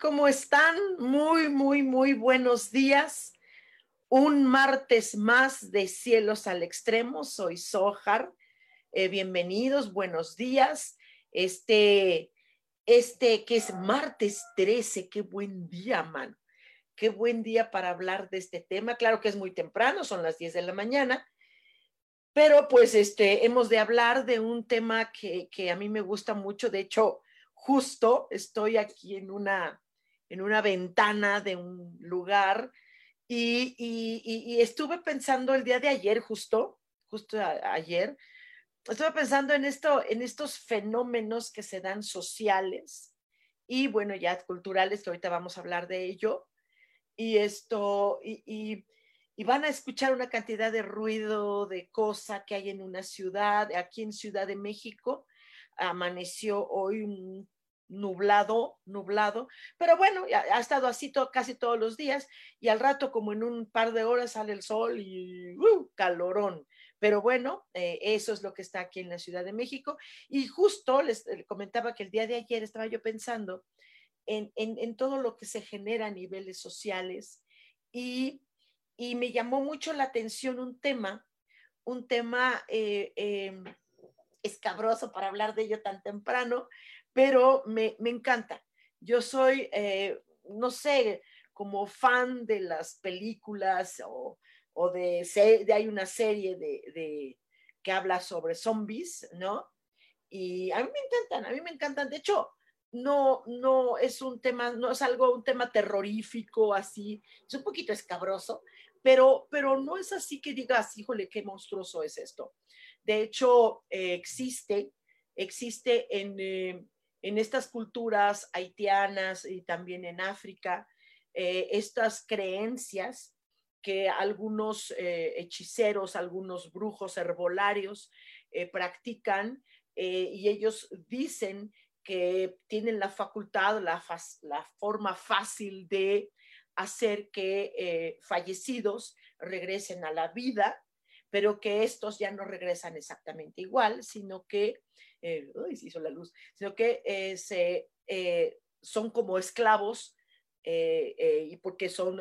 ¿Cómo están? Muy, muy, muy buenos días. Un martes más de Cielos al Extremo. Soy Sohar. Eh, bienvenidos, buenos días. Este, este que es martes 13, qué buen día, man. Qué buen día para hablar de este tema. Claro que es muy temprano, son las 10 de la mañana, pero pues este, hemos de hablar de un tema que, que a mí me gusta mucho. De hecho, justo estoy aquí en una, en una ventana de un lugar y, estuve pensando el día de ayer, justo, justo ayer, estuve pensando en esto, en estos fenómenos que se dan sociales y bueno, ya culturales, que ahorita vamos a hablar de ello. Y esto, y, y van a escuchar una cantidad de ruido, de cosa que hay en una ciudad, aquí en Ciudad de México, amaneció hoy nublado, nublado, pero bueno, ha, estado así casi todos los días y al rato como en un par de horas sale el sol y uh, calorón. Pero bueno, eh, eso es lo que está aquí en la Ciudad de México. Y justo les, comentaba que el día de ayer estaba yo pensando en, en, todo lo que se genera a niveles sociales y, y, me llamó mucho la atención un tema, un tema eh, em, escabroso para hablar de ello tan temprano, pero me, encanta. Yo soy, eh, no sé, como fan de las películas o, de, de, hay una serie de, que habla sobre zombies, ¿no? Y a mí me encantan, a mí me encantan. De hecho, no, no es un tema, no es algo, un tema terrorífico así, es un poquito escabroso, pero, pero no es así que digas, híjole, qué monstruoso es esto. De hecho, eh, existe, existe en, eh, en estas culturas haitianas y también en África, eh, estas creencias que algunos eh, hechiceros, algunos brujos herbolarios eh, practican y ellos dicen que tienen la facultad, la, la forma fácil de hacer que fallecidos regresen a la vida, pero que estos ya no regresan exactamente igual, sino que eh, hizo la luz, sino que eh, se, eh, son como esclavos y porque son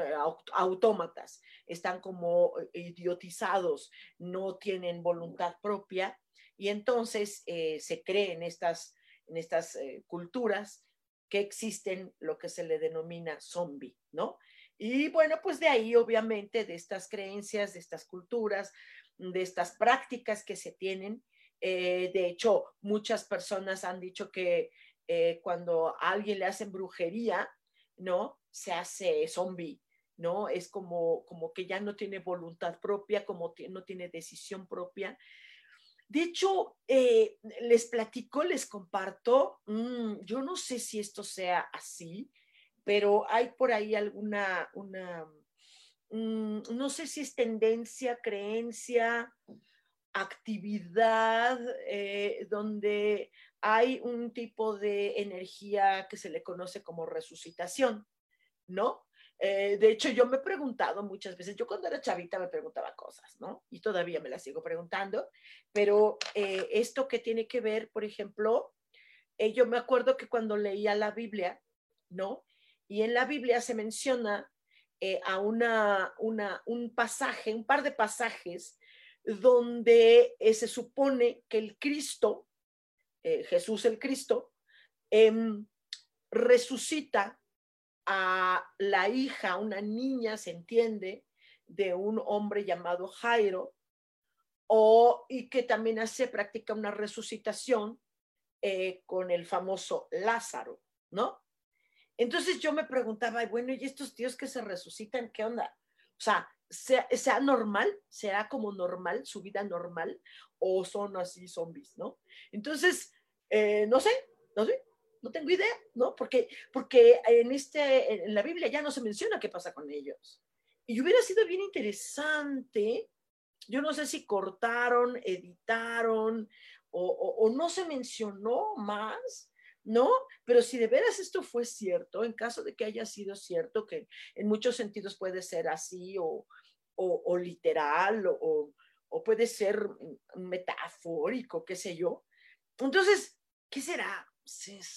autómatas, están como idiotizados, no tienen voluntad propia y entonces se cree en estas, en estas culturas que existen lo que se le denomina zombie, ¿no? Y bueno, pues de ahí obviamente de estas creencias, de estas culturas, de estas prácticas que se tienen, eh, de hecho, muchas personas han dicho que eh, cuando a alguien le hacen brujería, ¿no? Se hace zombie, ¿no? Es como, como que ya no tiene voluntad propia, como no tiene decisión propia. De hecho, eh, les platico, les comparto, mm, yo no sé si esto sea así, pero hay por ahí alguna, una, mm, no sé si es tendencia, creencia, actividad eh, donde hay un tipo de energía que se le conoce como resucitación, ¿no? Eh, de hecho, yo me he preguntado muchas veces, yo cuando era chavita me preguntaba cosas, ¿no? Y todavía me las sigo preguntando, pero eh, esto que tiene que ver, por ejemplo, yo me acuerdo que cuando leía la Biblia, ¿no? Y en la Biblia se menciona a una, una, un pasaje, un par de pasajes donde eh, se supone que el Cristo, eh, Jesús el Cristo, em, resucita a la hija, una niña, se entiende, de un hombre llamado Jairo, o, y que también hace, practica una resucitación eh, con el famoso Lázaro, ¿no? Entonces yo me preguntaba, bueno, ¿y estos tíos que se resucitan, qué onda? O sea, sea, normal, será como normal, su vida normal, o son así zombies, ¿no? Entonces, eh, no sé, no sé, no tengo idea, ¿no? Porque, porque en, este, en la Biblia ya no se menciona qué pasa con ellos. Y hubiera sido bien interesante, yo no sé si cortaron, editaron o no se mencionó más, ¿no? Pero si de veras esto fue cierto, en caso de que haya sido cierto, que en muchos sentidos puede ser así o, o, literal o, o, puede ser metafórico, qué sé yo. Entonces, ¿qué será?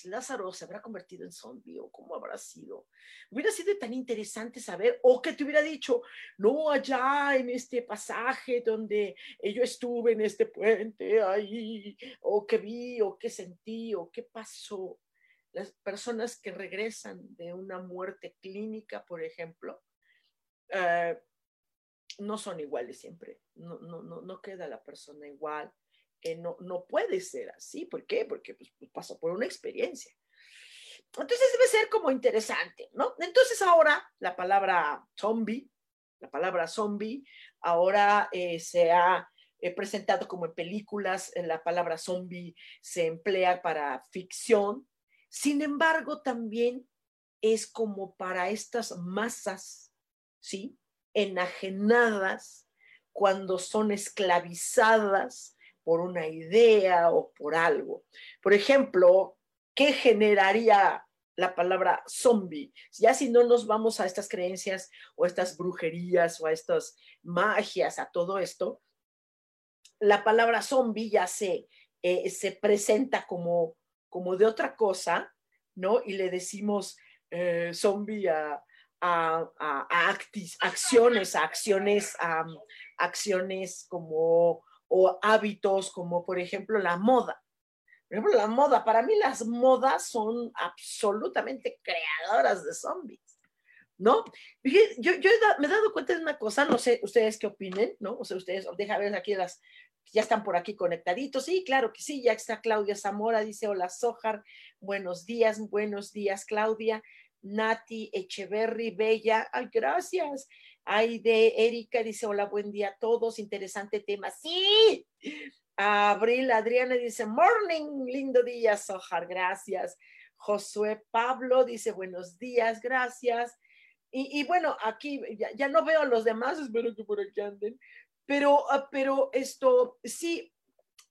Lázaro se habrá convertido en zombie o cómo habrá sido. Hubiera sido tan interesante saber, o que te hubiera dicho, no allá en este pasaje donde yo estuve en este puente ahí, o que vi, o qué sentí, o qué pasó. Las personas que regresan de una muerte clínica, por ejemplo, eh, no son iguales siempre, no, no, no, no queda la persona igual no, no puede ser así. ¿Por qué? Porque pues, pues, por una experiencia. Entonces debe ser como interesante, ¿no? Entonces ahora la palabra zombie, la palabra zombie, ahora eh, se ha eh, presentado como en películas, la palabra zombie se emplea para ficción, sin embargo también es como para estas masas, ¿sí? Enajenadas cuando son esclavizadas por una idea o por algo. Por ejemplo, ¿qué generaría la palabra zombie? Ya si no nos vamos a estas creencias o estas brujerías o a estas magias, a todo esto, la palabra zombie ya se, eh, se presenta como, como de otra cosa, ¿no? Y le decimos eh, zombie a, a, a, acciones, a acciones, a acciones como o hábitos como por ejemplo la moda. Por ejemplo, la moda, para mí las modas son absolutamente creadoras de zombies, ¿no? Yo, yo me he dado cuenta de una cosa, no sé ustedes qué opinen, ¿no? O sea, ustedes, deja ver aquí las, ya están por aquí conectaditos. Sí, claro que sí, ya está Claudia Zamora, dice, hola Sojar, buenos días, buenos días Claudia. Nati Echeverry, Bella, ay, gracias. Ay, de Erika dice, hola, buen día a todos, interesante tema. Sí. Abril Adriana dice, morning, lindo día, Sojar, gracias. Josué Pablo dice, buenos días, gracias. Y, bueno, aquí ya, no veo a los demás, espero que por aquí anden, pero, ah, pero esto, sí,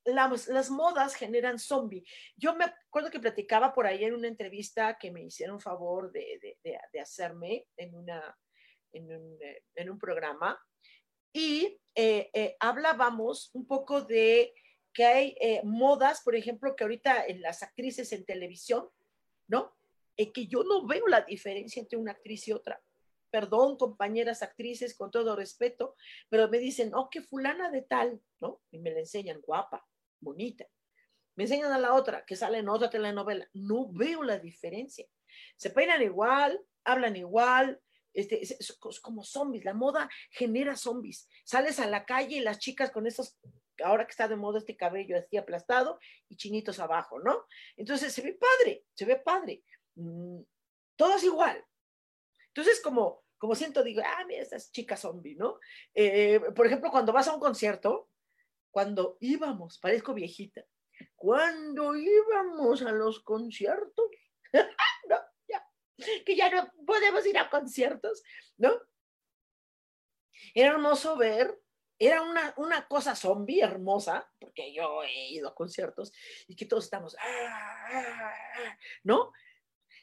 las, las, modas generan zombie. Yo me acuerdo que platicaba por ahí en una entrevista que me hicieron favor de, de, de hacerme en una, eh, en un, programa y eh, eh, hablábamos un poco de que hay modas, por ejemplo, que ahorita en las actrices en televisión, ¿no? que yo no veo la diferencia entre una actriz y otra. Perdón, compañeras actrices, con todo respeto, pero me dicen, oh, que fulana de tal, ¿no? Y me la enseñan guapa, bonita. Me enseñan a la otra, que sale en otra telenovela. No veo la diferencia. Se peinan igual, hablan igual, este, es, como zombies, la moda genera zombies. Sales a la calle y las chicas con esos, ahora que está de moda este cabello así aplastado y chinitos abajo, ¿no? Entonces se ve padre, se ve padre. Mm, todo es igual. Entonces, como, como siento, digo, ah, mira, estas chicas zombie, ¿no? Eh, por ejemplo, cuando vas a un concierto, cuando íbamos, parezco viejita, cuando íbamos a los conciertos, que ya no podemos ir a conciertos, ¿no? Era hermoso ver, era una, una cosa zombie hermosa, porque yo he ido a conciertos y que todos estamos, ah, ah, ah", ¿no?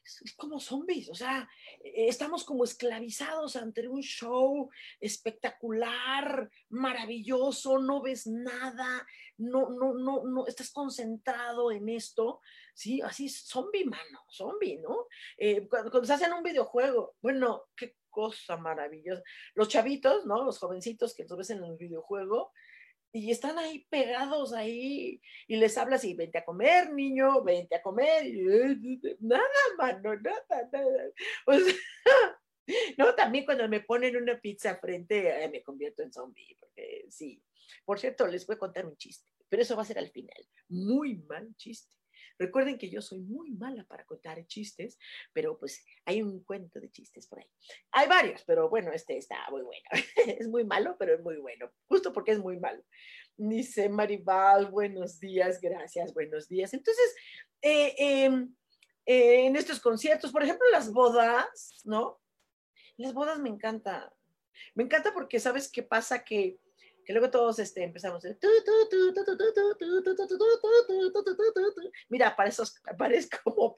Es como zombies, o sea, e, estamos como esclavizados ante un show espectacular, maravilloso, no ves nada, no, no, no, no, estás concentrado en esto, sí, así zombie, mano, zombie, ¿no? Eh, cuando, se hacen un videojuego, bueno, qué cosa maravillosa. Los chavitos, ¿no? Los jovencitos que los ves en el videojuego, y están ahí pegados ahí y les hablas y vente a comer, niño, vente a comer. nada, mano, nada, nada. no, también cuando me ponen una pizza frente, me convierto en zombie, porque sí. Por cierto, les voy a contar un chiste, pero eso va a ser al final. Muy mal chiste. Recuerden que yo soy muy mala para contar chistes, pero pues hay un cuento de chistes por ahí. Hay varios, pero bueno, este está muy bueno. es muy malo, pero es muy bueno, justo porque es muy malo. Dice Maribal, buenos días, gracias, buenos días. Entonces, eh, em, eh, en estos conciertos, por ejemplo, las bodas, ¿no? Las bodas me encanta. Me encanta porque, ¿sabes qué pasa? Que que luego todos este, empezamos. Mira, para esos, parezco.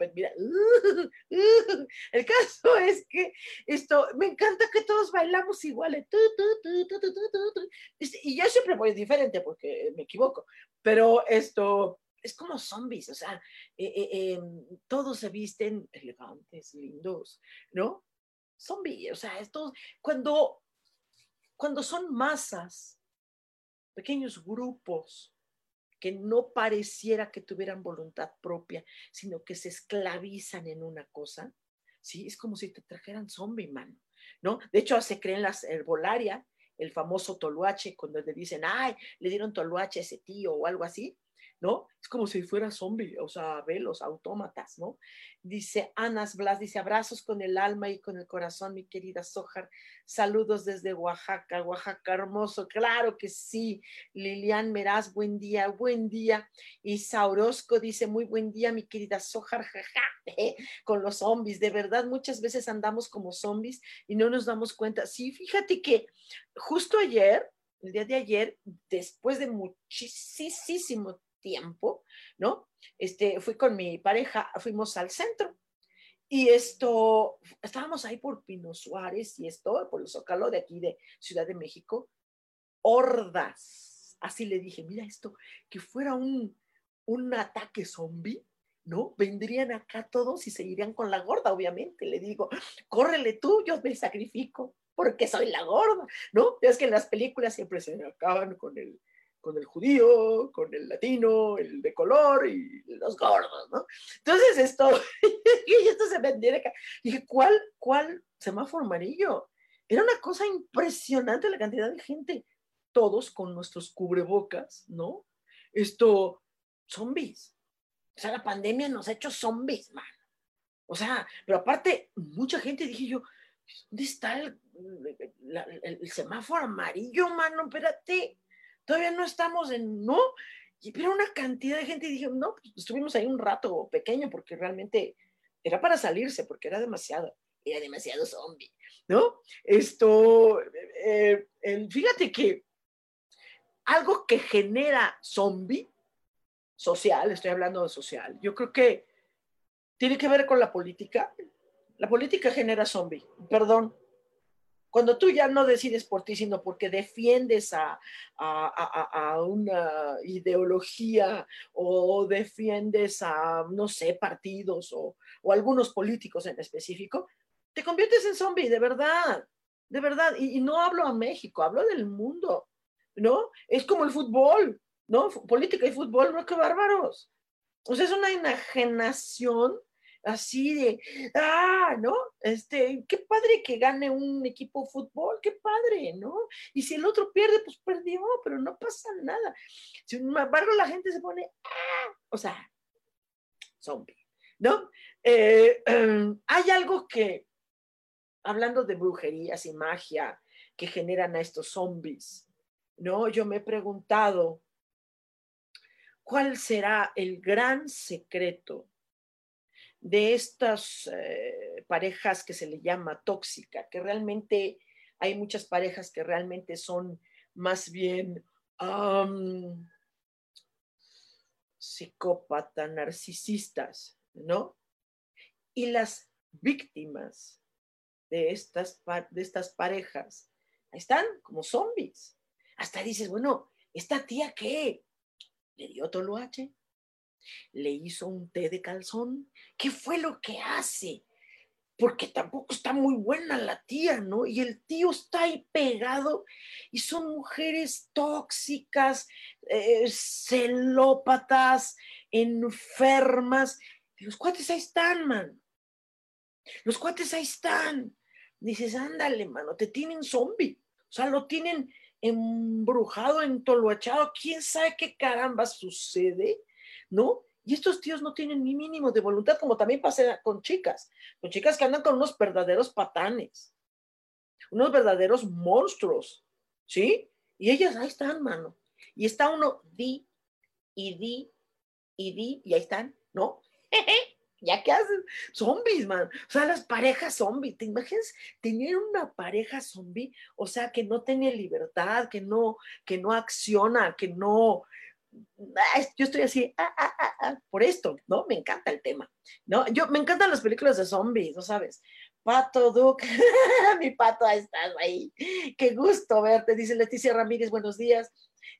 El caso es que esto, me encanta que todos bailamos igual. Y yo siempre voy diferente porque me equivoco, pero esto es como zombies, o sea, todos se visten elegantes, lindos, ¿no? Zombies, o sea, esto, cuando, cuando son masas, pequeños grupos que no pareciera que tuvieran voluntad propia, sino que se esclavizan en una cosa, ¿sí? Es como si te trajeran zombie, man, ¿no? De hecho, se creen las herbolaria, el famoso toluache, cuando le dicen, ay, le dieron toluache a ese tío o algo así, ¿no? Es como si fuera zombie, o sea, ve los autómatas, ¿no? Dice Anas Blas, dice abrazos con el alma y con el corazón, mi querida Sojar. Saludos desde Oaxaca, Oaxaca hermoso, claro que sí. Lilian Meraz, buen día, buen día. Y Saurosco dice, muy buen día, mi querida Sojar, jaja, con los zombies. De verdad, muchas veces andamos como zombies y no nos damos cuenta. Sí, fíjate que justo ayer, el día de ayer, después de muchísimo tiempo, ¿no? Este, fui con mi pareja, fuimos al centro y esto, estábamos ahí por Pino Suárez y esto, por el Zócalo de aquí de Ciudad de México, hordas, así le dije, mira esto, que fuera un, un ataque zombie, ¿no? Vendrían acá todos y se irían con la gorda, obviamente. Le digo, córrele tú, yo me sacrifico porque soy la gorda, ¿no? Es que en las películas siempre se acaban con el, con el judío, con el latino, el de color y los gordos, ¿no? Entonces esto, y esto se vendiera acá. Dije, ¿cuál, cuál semáforo amarillo? Era una cosa impresionante la cantidad de gente, todos con nuestros cubrebocas, ¿no? Esto, zombies. O sea, la pandemia nos ha hecho zombies, man. O sea, pero aparte, mucha gente, dije yo, ¿dónde está el, el semáforo amarillo, mano? Espérate todavía no estamos en, ¿no? Pero una cantidad de gente y no, pues estuvimos ahí un rato pequeño porque realmente era para salirse, porque era demasiado, era demasiado zombie, ¿no? Esto, eh, fíjate que algo que genera zombie, social, estoy hablando de social, yo creo que tiene que ver con la política. La política genera zombie, perdón, cuando tú ya no decides por ti, sino porque defiendes a, una ideología o defiendes a, no sé, partidos o, algunos políticos en específico, te conviertes en zombie, de verdad, de verdad. Y, no hablo a México, hablo del mundo, ¿no? Es como el fútbol, ¿no? Política y fútbol, ¿no? ¡Qué bárbaros! O sea, es una enajenación así de, ah, ¿no? Este, qué padre que gane un equipo de fútbol, qué padre, ¿no? Y si el otro pierde, pues perdió, pero no pasa nada. Sin embargo, la gente se pone, ah, o sea, zombie, ¿no? Eh, em, hay algo que, hablando de brujerías y magia que generan a estos zombies, ¿no? Yo me he preguntado, ¿cuál será el gran secreto? De estas eh, parejas que se le llama tóxica, que realmente hay muchas parejas que realmente son más bien um, psicópatas, narcisistas, ¿no? Y las víctimas de estas, de estas parejas están como zombies. Hasta dices, bueno, ¿esta tía qué? ¿Le dio toloache? Le hizo un té de calzón. ¿Qué fue lo que hace? porque tampoco está muy buena la tía, ¿no? Y el tío está ahí pegado y son mujeres tóxicas, eh, celópatas, enfermas. los cuates ahí están, man. Los cuates ahí están. Dices, ándale, mano, te tienen zombie. O sea, lo tienen embrujado, entoluachado. ¿Quién sabe qué caramba sucede? ¿No? Y estos tíos no tienen ni mínimo de voluntad, como también pasa con chicas, con chicas que andan con unos verdaderos patanes, unos verdaderos monstruos, ¿sí? Y ellas ahí están, mano. Y está uno, di, y di, y di, y ahí están, ¿no? ¿Ya qué hacen? Zombies, man. O sea, las parejas zombies. ¿Te imaginas tener una pareja zombie? O sea, que no tiene libertad, que no, que no acciona, que no, yo estoy así, ah, ah, ah, por esto, ¿no? Me encanta el tema, ¿no? Yo, me encantan las películas de zombies, ¿no sabes? Pato Duke, mi pato, estás ahí. Qué gusto verte, dice Leticia Ramírez, buenos días.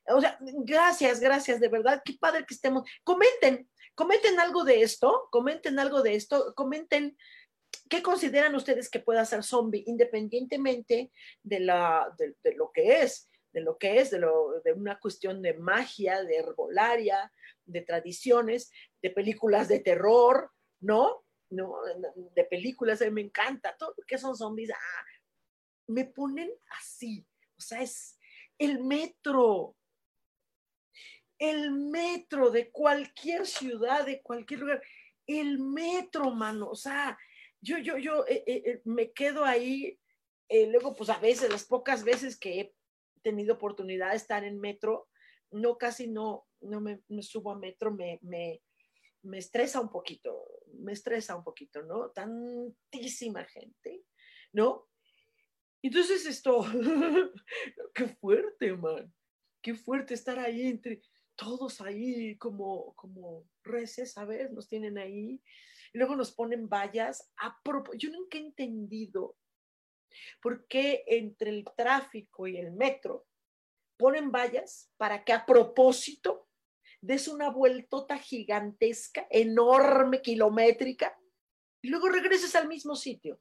O sea, gracias, gracias, de verdad, qué padre que estemos. Comenten, comenten algo de esto, comenten algo de esto, comenten qué consideran ustedes que pueda ser zombie, independientemente de, la, de lo que es de lo que es, de, lo, de una cuestión de magia, de herbolaria, de tradiciones, de películas de terror, ¿no? ¿no? De películas, a mí me encanta, todo que son zombies, ah, me ponen así, o sea, es el metro, el metro de cualquier ciudad, de cualquier lugar, el metro, mano, o sea, yo, yo, yo eh, eh, eh, me quedo ahí, luego, pues a veces, las pocas veces que he tenido oportunidad de estar en metro, no casi no, no me, subo a metro, me, me, me, estresa un poquito, me estresa un poquito, ¿no? Tantísima gente, ¿no? Entonces esto, qué fuerte, man, qué fuerte estar ahí entre todos ahí como, como reces, ¿sabes? Nos tienen ahí. Y luego nos ponen vallas. A Yo nunca he entendido ¿Por qué entre el tráfico y el metro ponen vallas para que a propósito des una vueltota gigantesca, enorme, kilométrica, y luego regreses al mismo sitio?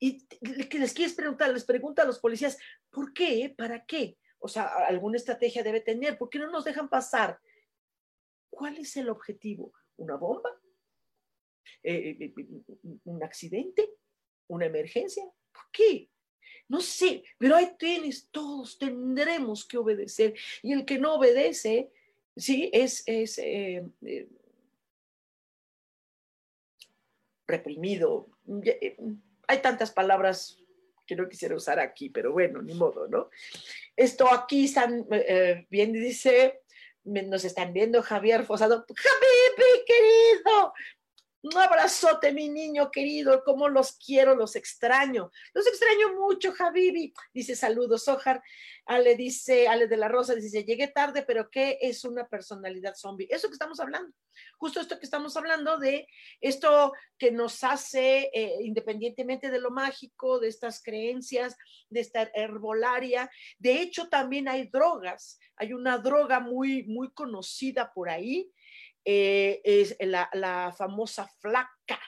Y les quieres preguntar, les pregunta a los policías, ¿por qué? ¿Para qué? O sea, alguna estrategia debe tener, ¿por qué no nos dejan pasar? ¿Cuál es el objetivo? ¿Una bomba? Eh, eh, eh, ¿Un accidente? ¿Una emergencia? ¿Por qué? No sé, pero ahí tienes, todos tendremos que obedecer. Y el que no obedece, sí, es, es eh, eh, reprimido. Eh, hay tantas palabras que no quisiera usar aquí, pero bueno, ni modo, ¿no? Esto aquí están, bien dice, nos están viendo Javier Fosado. Javier, querido, un abrazote, mi niño querido, cómo los quiero, los extraño. Los extraño mucho, Javibi. Dice saludos, Ojar. Ale dice, Ale de la Rosa dice, llegué tarde, pero ¿qué es una personalidad zombie? Eso que estamos hablando, justo esto que estamos hablando de esto que nos hace, eh, independientemente de lo mágico, de estas creencias, de esta herbolaria. De hecho, también hay drogas. Hay una droga muy, muy conocida por ahí, eh, es la, famosa flaca,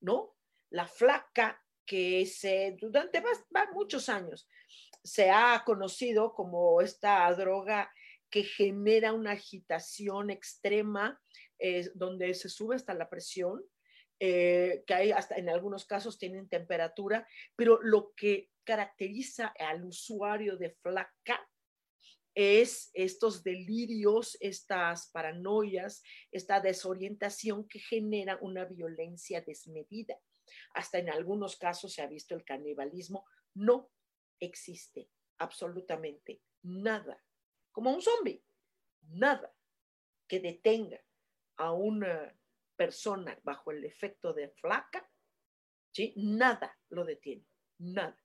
¿no? La flaca que se, durante muchos años se ha conocido como esta droga que genera una agitación extrema, donde se sube hasta la presión, eh, que hay hasta en algunos casos tienen temperatura, pero lo que caracteriza al usuario de flaca es estos delirios, estas paranoias, esta desorientación que genera una violencia desmedida. Hasta en algunos casos se ha visto el canibalismo. No existe absolutamente nada, como un zombie, nada que detenga a una persona bajo el efecto de flaca, ¿sí? Nada lo detiene, nada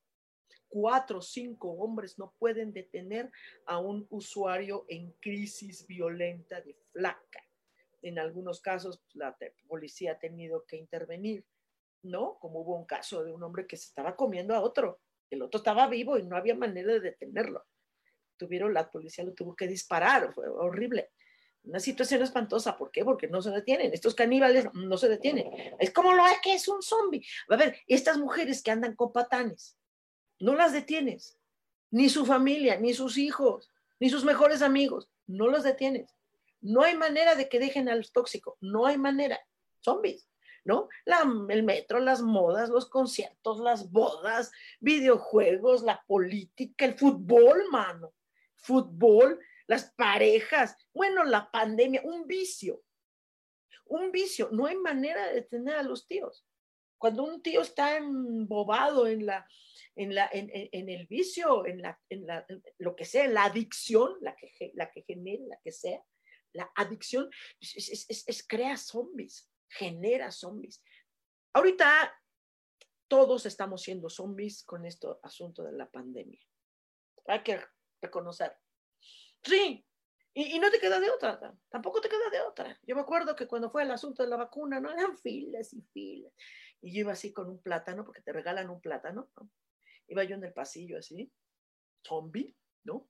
cuatro o cinco hombres no pueden detener a un usuario en crisis violenta de flaca. En algunos casos la policía ha tenido que intervenir, ¿no? Como hubo un caso de un hombre que se estaba comiendo a otro. El otro estaba vivo y no había manera de detenerlo. Tuvieron, la policía lo tuvo que disparar, fue horrible. Una situación espantosa. ¿Por qué? Porque no se detienen. Estos caníbales no se detienen. Es como lo es que es un zombie. A ver, estas mujeres que andan con patanes, no las detienes. Ni su familia, ni sus hijos, ni sus mejores amigos. No los detienes. No hay manera de que dejen al tóxico. No hay manera. Zombies. ¿no? el metro, las modas, los conciertos, las bodas, videojuegos, la política, el fútbol, mano. Fútbol, las parejas, bueno, la pandemia, un vicio. Un vicio. No hay manera de detener a los tíos. Cuando un tío está embobado en la, en, la, en, el vicio, en, la, en la, lo que sea, la adicción, la que, la que genere, la que sea, la adicción es, es, crea zombies, genera zombies. Ahorita todos estamos siendo zombies con este asunto de la pandemia. Hay que reconocer. Sí, y, no te queda de otra, tampoco te queda de otra. Yo me acuerdo que cuando fue el asunto de la vacuna, no eran filas y filas. Y yo iba así con un plátano, porque te regalan un plátano, Iba yo en el pasillo así, zombie, ¿no?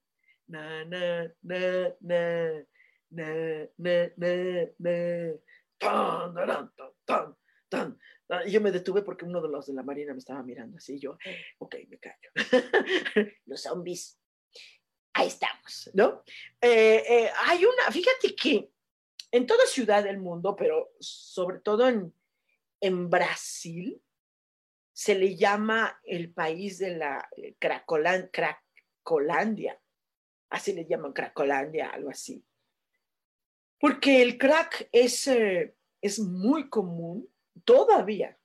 Na, na, na, na, na, na, na, tan, tan, tan, tan, Y yo me detuve porque uno de los de la marina me estaba mirando así. Yo, ok, me callo. los zombies. Ahí estamos, ¿no? Eh, eh, hay una, fíjate que en toda ciudad del mundo, pero sobre todo en, en Brasil, se le llama el país de la eh, Cracolandia. Así le llaman Cracolandia, algo así. Porque el crack es, eh, es muy común, todavía,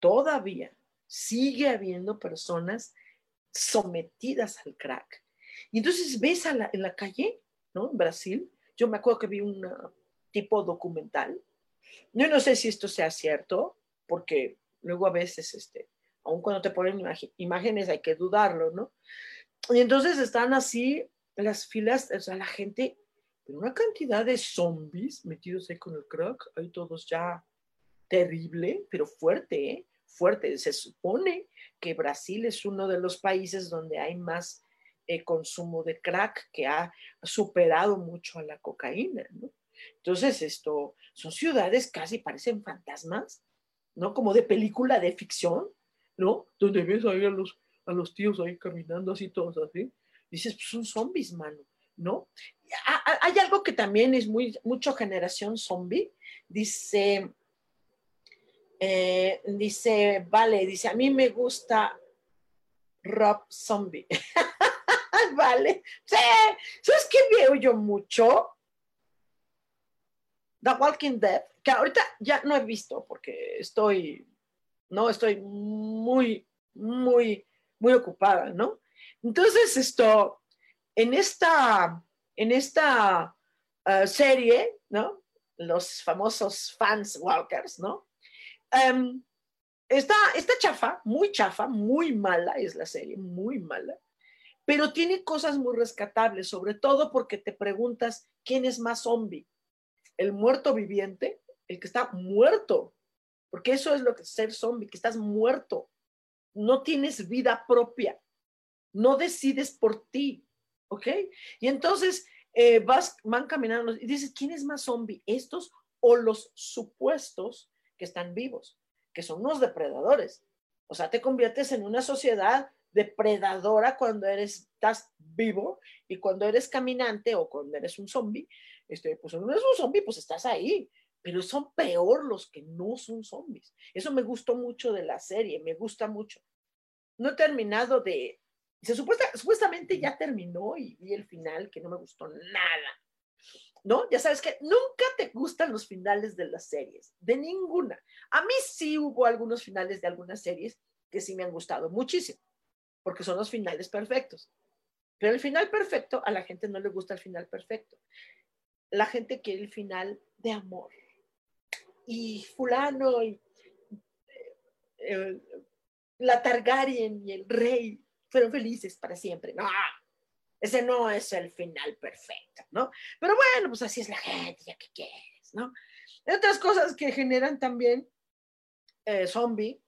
todavía sigue habiendo personas sometidas al crack. Y entonces ves a en la calle, ¿no? En Brasil, yo me acuerdo que vi un tipo documental. Yo no sé si esto sea cierto, porque luego a veces, este, aun cuando te ponen imágenes hay que dudarlo, ¿no? Y entonces están así las filas, o sea, la gente una cantidad de zombies metidos ahí con el crack, hay todos ya terrible, pero fuerte, ¿eh? fuerte. Se supone que Brasil es uno de los países donde hay más eh, consumo de crack, que ha superado mucho a la cocaína, ¿no? Entonces, esto, son ciudades casi parecen fantasmas, ¿no? Como de película de ficción, ¿no? Donde ves ahí a los, a los tíos ahí caminando así todos así. Dices, pues son zombies, mano. ¿no? Hay algo que también es muy, mucho generación zombie. Dice, eh, dice, vale, dice, a mí me gusta Rob Zombie. vale. Sí, ¿sabes qué veo yo mucho? The Walking Dead, que ahorita ya no he visto porque estoy, no, estoy muy, muy, muy ocupada, ¿no? Entonces, esto, en esta, en esta uh, serie, ¿no? Los famosos fans walkers, ¿no? Um, está, está chafa, muy chafa, muy mala es la serie, muy mala, pero tiene cosas muy rescatables, sobre todo porque te preguntas quién es más zombie, el muerto viviente, el que está muerto, porque eso es lo que es ser zombie, que estás muerto, no tienes vida propia, no decides por ti, ¿ok? Y entonces eh, vas, van caminando y dices, ¿quién es más zombie? ¿Estos o los supuestos que están vivos, que son unos depredadores? O sea, te conviertes en una sociedad depredadora cuando eres, estás vivo y cuando eres caminante o cuando eres un zombie, este, pues cuando eres un zombie, pues estás ahí, pero son peor los que no son zombies. Eso me gustó mucho de la serie, me gusta mucho. No he terminado de, se supuesta, supuestamente ya terminó y vi el final que no me gustó nada. ¿No? Ya sabes que nunca te gustan los finales de las series, de ninguna. A mí sí hubo algunos finales de algunas series que sí me han gustado muchísimo, porque son los finales perfectos. Pero el final perfecto, a la gente no le gusta el final perfecto. La gente quiere el final de amor. Y fulano y eh, eh, la Targaryen y el rey fueron felices para siempre. No, ese no es el final perfecto, ¿no? Pero bueno, pues así es la gente, ya que quieres, ¿no? Otras cosas que generan también eh, zombie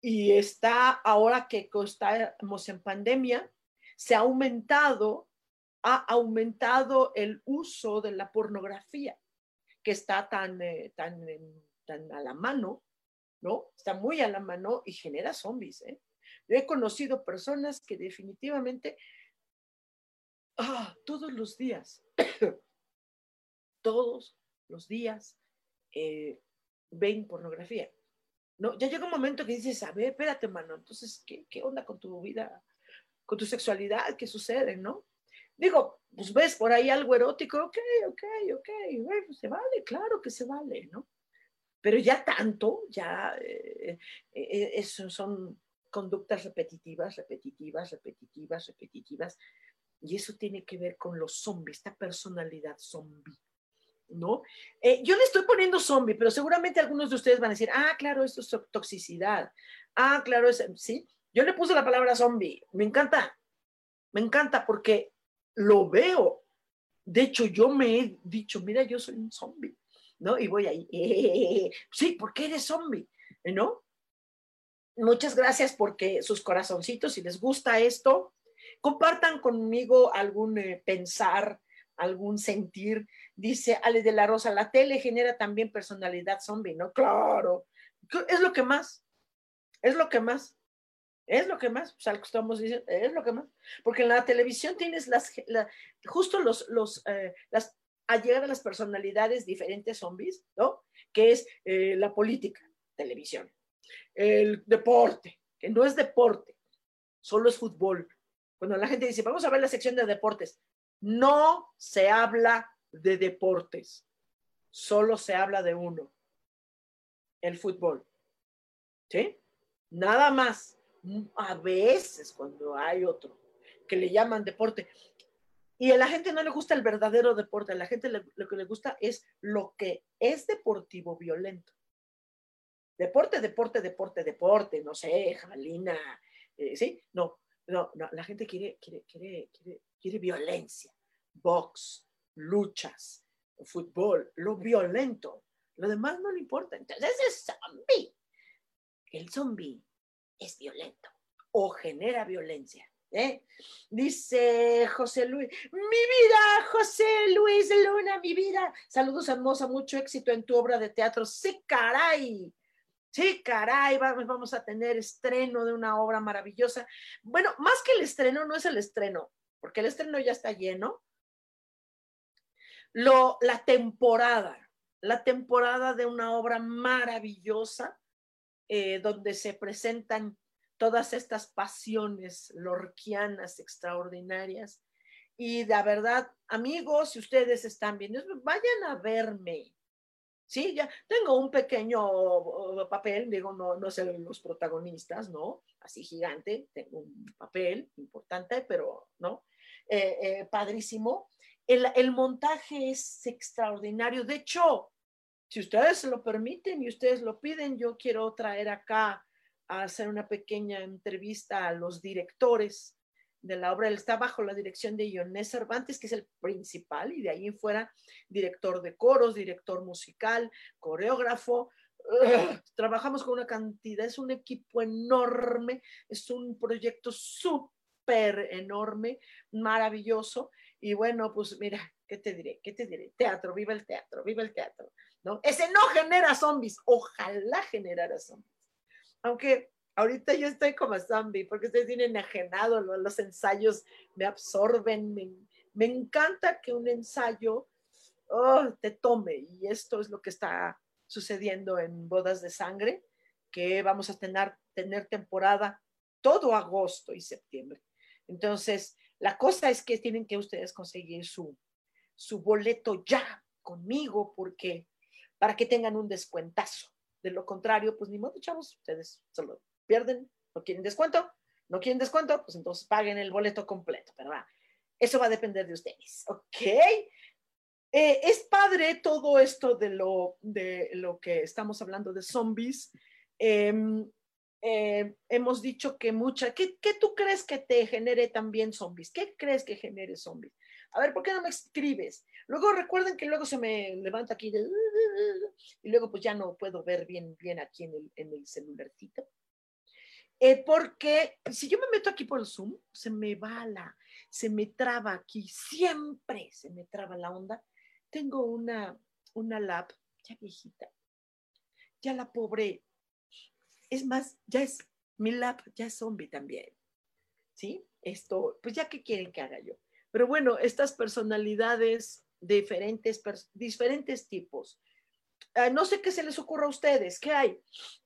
y está ahora que estamos en pandemia, se ha aumentado ha aumentado el uso de la pornografía, que está tan, eh, tan, tan a la mano, ¿no? Está muy a la mano y genera zombies. ¿eh? Yo he conocido personas que definitivamente ah, todos los días, todos los días eh, ven pornografía. No, ya llega un momento que dices, a ver, espérate, mano, entonces, ¿qué, qué onda con tu vida, con tu sexualidad? ¿Qué sucede, no? Digo, pues ves por ahí algo erótico, ok, ok, ok, pues se vale, claro que se vale, ¿no? Pero ya tanto, ya eh, eh, eso son conductas repetitivas, repetitivas, repetitivas, repetitivas, y eso tiene que ver con los zombies, esta personalidad zombie. ¿No? Eh, yo le estoy poniendo zombie, pero seguramente algunos de ustedes van a decir, ah, claro, esto es toxicidad. Ah, claro, es, sí. Yo le puse la palabra zombie. Me encanta, me encanta porque lo veo. De hecho, yo me he dicho, mira, yo soy un zombie, ¿no? Y voy ahí, eh, sí, porque eres zombie, ¿no? Muchas gracias porque sus corazoncitos, si les gusta esto, compartan conmigo algún eh, pensar, algún sentir. Dice Ale de la Rosa, la tele genera también personalidad zombie, ¿no? Claro, es lo que más, es lo que más. Es lo que más, pues algo estamos diciendo, es lo que más. Porque en la televisión tienes las, justo los, los, eh, las, a llegar a las personalidades diferentes zombies, ¿no? Que es eh, la política, televisión, el deporte, que no es deporte, solo es fútbol. Cuando la gente dice, vamos a ver la sección de deportes, no se habla de deportes, solo se habla de uno, el fútbol. ¿Sí? Nada más a veces cuando hay otro que le llaman deporte. Y a la gente no le gusta el verdadero deporte, a la gente lo que le gusta es lo que es deportivo violento. Deporte, deporte, deporte, deporte, no sé, jabalina, eh, ¿sí? No, no, no, la gente quiere, quiere, quiere, quiere, quiere violencia, box, luchas, fútbol, lo violento. Lo demás no le importa. Entonces es zombie. El zombie es violento o genera violencia. ¿eh? Dice José Luis, mi vida, José Luis Luna, mi vida. Saludos hermosa, mucho éxito en tu obra de teatro. Sí, caray. Sí, caray, vamos a tener estreno de una obra maravillosa. Bueno, más que el estreno, no es el estreno, porque el estreno ya está lleno. Lo, la temporada, la temporada de una obra maravillosa eh, donde se presentan todas estas pasiones lorquianas extraordinarias. Y la verdad, amigos, si ustedes están viendo, vayan a verme. Sí, ya tengo un pequeño uh, papel, digo, no, no sé los protagonistas, ¿no? Así gigante, tengo un papel importante, pero, ¿no? Eh, eh, padrísimo. El, el montaje es extraordinario. De hecho, si ustedes lo permiten y ustedes lo piden, yo quiero traer acá a hacer una pequeña entrevista a los directores de la obra. Él está bajo la dirección de Ionés Cervantes, que es el principal, y de ahí en fuera director de coros, director musical, coreógrafo. trabajamos con una cantidad, es un equipo enorme, es un proyecto súper enorme, maravilloso. Y bueno, pues mira, ¿qué te diré? ¿Qué te diré? Teatro, viva el teatro, viva el teatro. ¿No? Ese no genera zombies, ojalá generara zombies. Aunque ahorita yo estoy como zombie porque ustedes tienen enajenado, los ensayos me absorben, me, encanta que un ensayo oh, te tome y esto es lo que está sucediendo en Bodas de Sangre, que vamos a tener, tener temporada todo agosto y septiembre. Entonces, la cosa es que tienen que ustedes conseguir su, su boleto ya conmigo porque para que tengan un descuentazo. De lo contrario, pues ni modo, chavos, ustedes solo pierden, no quieren descuento, no quieren descuento, pues entonces paguen el boleto completo, pero eso va a depender de ustedes, ¿ok? Eh, es padre todo esto de lo, de lo que estamos hablando de zombies. Em, eh, hemos dicho que mucha, ¿qué, ¿qué, tú crees que te genere también zombies? ¿Qué crees que genere zombies? A ver, ¿por qué no me escribes? Luego recuerden que luego se me levanta aquí y luego pues ya no puedo ver bien, bien aquí en el, en el celularcito. Eh, porque si yo me meto aquí por el Zoom, se me va la, se me traba aquí, siempre se me traba la onda. Tengo una, una lab ya viejita, ya la pobre, es más, ya es, mi lab ya es zombie también, ¿sí? Esto, pues ya qué quieren que haga yo. Pero bueno, estas personalidades diferentes, diferentes tipos. Ah, no sé qué se les ocurra a ustedes, ¿qué hay?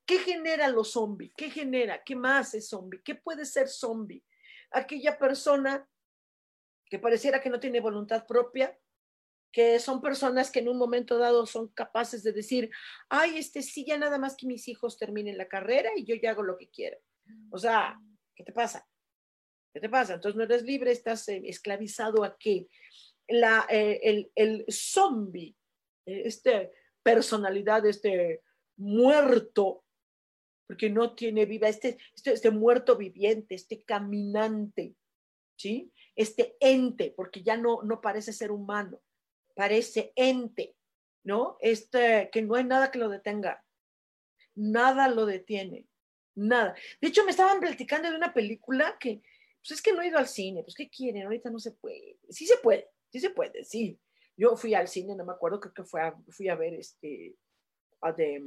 ¿Qué genera los zombies? ¿Qué genera? ¿Qué más es zombie? ¿Qué puede ser zombie? Aquella persona que pareciera que no tiene voluntad propia, que son personas que en un momento dado son capaces de decir, ay, este sí, ya nada más que mis hijos terminen la carrera y yo ya hago lo que quiero. O sea, ¿qué te pasa? ¿Qué te pasa? Entonces no eres libre, estás eh, esclavizado a qué? La, eh, el, el zombie, esta personalidad, este muerto, porque no tiene viva, este, este, este muerto viviente, este caminante, ¿sí? Este ente, porque ya no, no parece ser humano, parece ente, ¿no? Este, que no hay nada que lo detenga, nada lo detiene, nada. De hecho, me estaban platicando de una película que, pues es que no he ido al cine, pues ¿qué quieren? Ahorita no se puede. Sí se puede, sí se puede, sí. Yo fui al cine, no me acuerdo, creo que fue fui a ver este, a de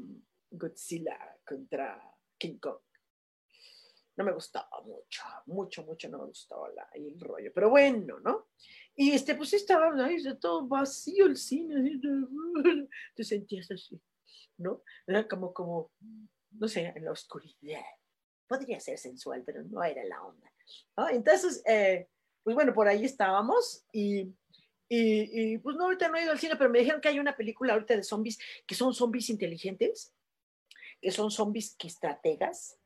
Godzilla contra King Kong no me gustaba mucho, mucho, mucho no me gustaba la, el rollo, pero bueno, ¿no? Y este, pues estaba ahí todo vacío el cine, te sentías así, ¿no? Era como, como, no sé, en la oscuridad. Podría ser sensual, pero no era la onda. Entonces, eh, pues bueno, por ahí estábamos y, y, pues no, ahorita no he ido al cine, pero me dijeron que hay una película ahorita de zombies que son zombies inteligentes, que son zombies que estrategas,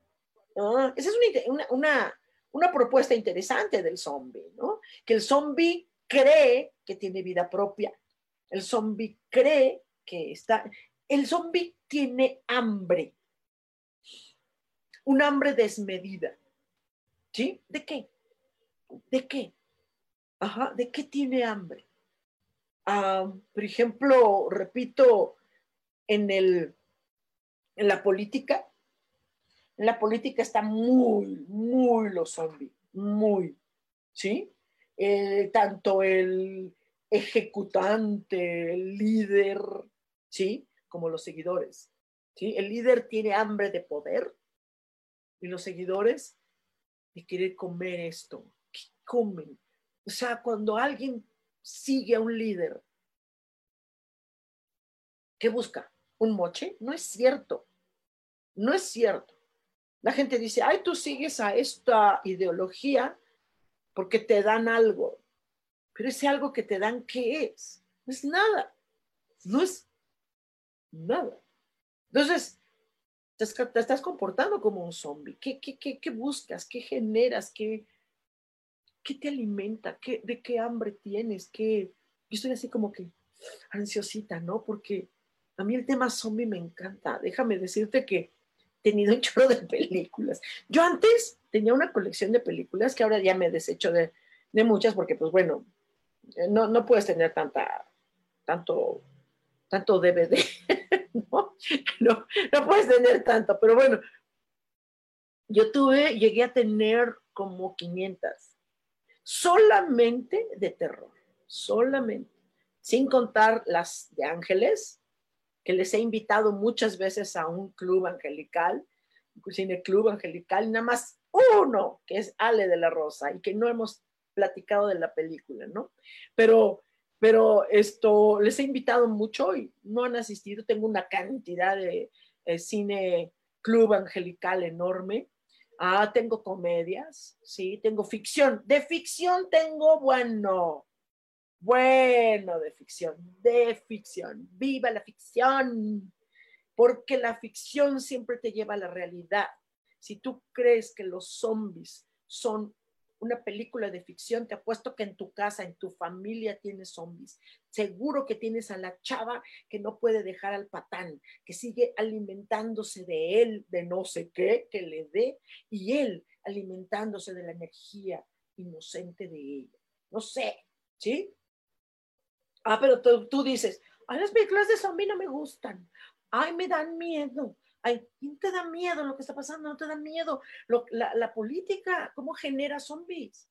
esa es una, una, propuesta interesante del zombie, ¿no? Que el zombie cree que tiene vida propia. El zombie cree que está... El zombie tiene hambre. Un hambre desmedida. ¿Sí? ¿De qué? ¿De qué? Ajá, ¿de qué tiene hambre? Ah, por ejemplo, repito, en, el, en la política, la política está muy, muy los zombies, muy, ¿sí? Eh, tanto el ejecutante, el líder, ¿sí? Como los seguidores, ¿sí? El líder tiene hambre de poder y los seguidores de querer comer esto. ¿Qué comen? O sea, cuando alguien sigue a un líder, ¿qué busca? ¿Un moche? No es cierto. No es cierto. La gente dice, ay, tú sigues a esta ideología porque te dan algo. Pero ese algo que te dan, ¿qué es? No es nada. No es nada. Entonces, te, estás comportando como un zombie. ¿Qué, qué, qué, buscas? ¿Qué generas? ¿Qué, qué te alimenta? ¿Qué, ¿De qué hambre tienes? ¿Qué? Yo estoy así como que ansiosita, ¿no? Porque a mí el tema zombie me encanta. Déjame decirte que tenido un chorro de películas. Yo antes tenía una colección de películas que ahora ya me desecho de, de muchas porque, pues bueno, eh, no, no puedes tener tanta, tanto, tanto DVD, ¿no? ¿no? No puedes tener tanto, pero bueno, yo tuve, llegué a tener como 500, solamente de terror, solamente, sin contar las de ángeles, que les he invitado muchas veces a un club angelical, cine club angelical, nada más uno, que es Ale de la Rosa, y que no hemos platicado de la película, ¿no? Pero, pero esto, les he invitado mucho y no han asistido. Tengo una cantidad de eh, cine club angelical enorme. Ah, tengo comedias, sí, tengo ficción. De ficción tengo, bueno, bueno de ficción, de ficción. Viva la ficción, porque la ficción siempre te lleva a la realidad. Si tú crees que los zombies son una película de ficción, te apuesto que en tu casa, en tu familia tienes zombies. Seguro que tienes a la chava que no puede dejar al patán, que sigue alimentándose de él, de no sé qué, que le dé, y él alimentándose de la energía inocente de ella. No sé, ¿sí? Ah, pero tú, dices, a las películas de zombie no me gustan. Ay, me dan miedo. Ay, ¿quién te da miedo lo que está pasando? No te da miedo. la, la política, ¿cómo genera zombies?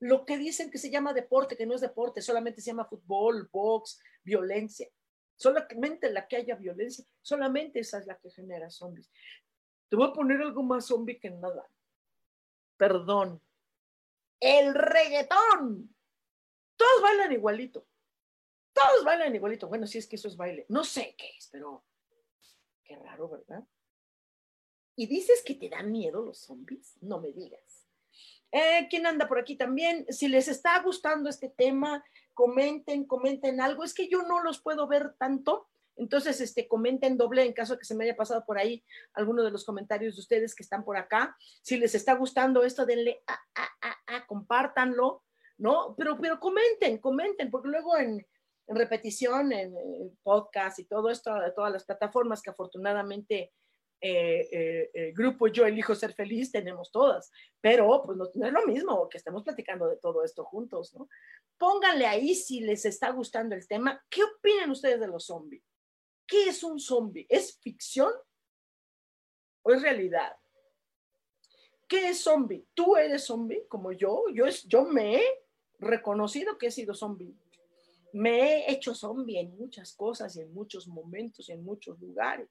Lo que dicen que se llama deporte, que no es deporte, solamente se llama fútbol, box, violencia. Solamente la que haya violencia, solamente esa es la que genera zombies. Te voy a poner algo más zombie que nada. Perdón. El reggaetón. Todos bailan igualito. Todos bailan igualito. Bueno, si es que eso es baile. No sé qué es, pero qué raro, ¿verdad? ¿Y dices que te dan miedo los zombies? No me digas. Eh, ¿Quién anda por aquí también? Si les está gustando este tema, comenten, comenten algo. Es que yo no los puedo ver tanto. Entonces, este, comenten doble en caso de que se me haya pasado por ahí alguno de los comentarios de ustedes que están por acá. Si les está gustando esto, denle a, a, a, compártanlo, ¿no? Pero, pero comenten, comenten, porque luego en, en repetición, en, podcast y todo esto, de todas las plataformas que afortunadamente eh, eh, eh, grupo Yo elijo ser feliz, tenemos todas, pero pues no, es lo mismo que estemos platicando de todo esto juntos, ¿no? Pónganle ahí si les está gustando el tema. ¿Qué opinan ustedes de los zombies? ¿Qué es un zombie? ¿Es ficción o es realidad? ¿Qué es zombie? ¿Tú eres zombie como yo? Yo, yo me he reconocido que he sido zombie. Me he hecho zombie en muchas cosas y en muchos momentos y en muchos lugares.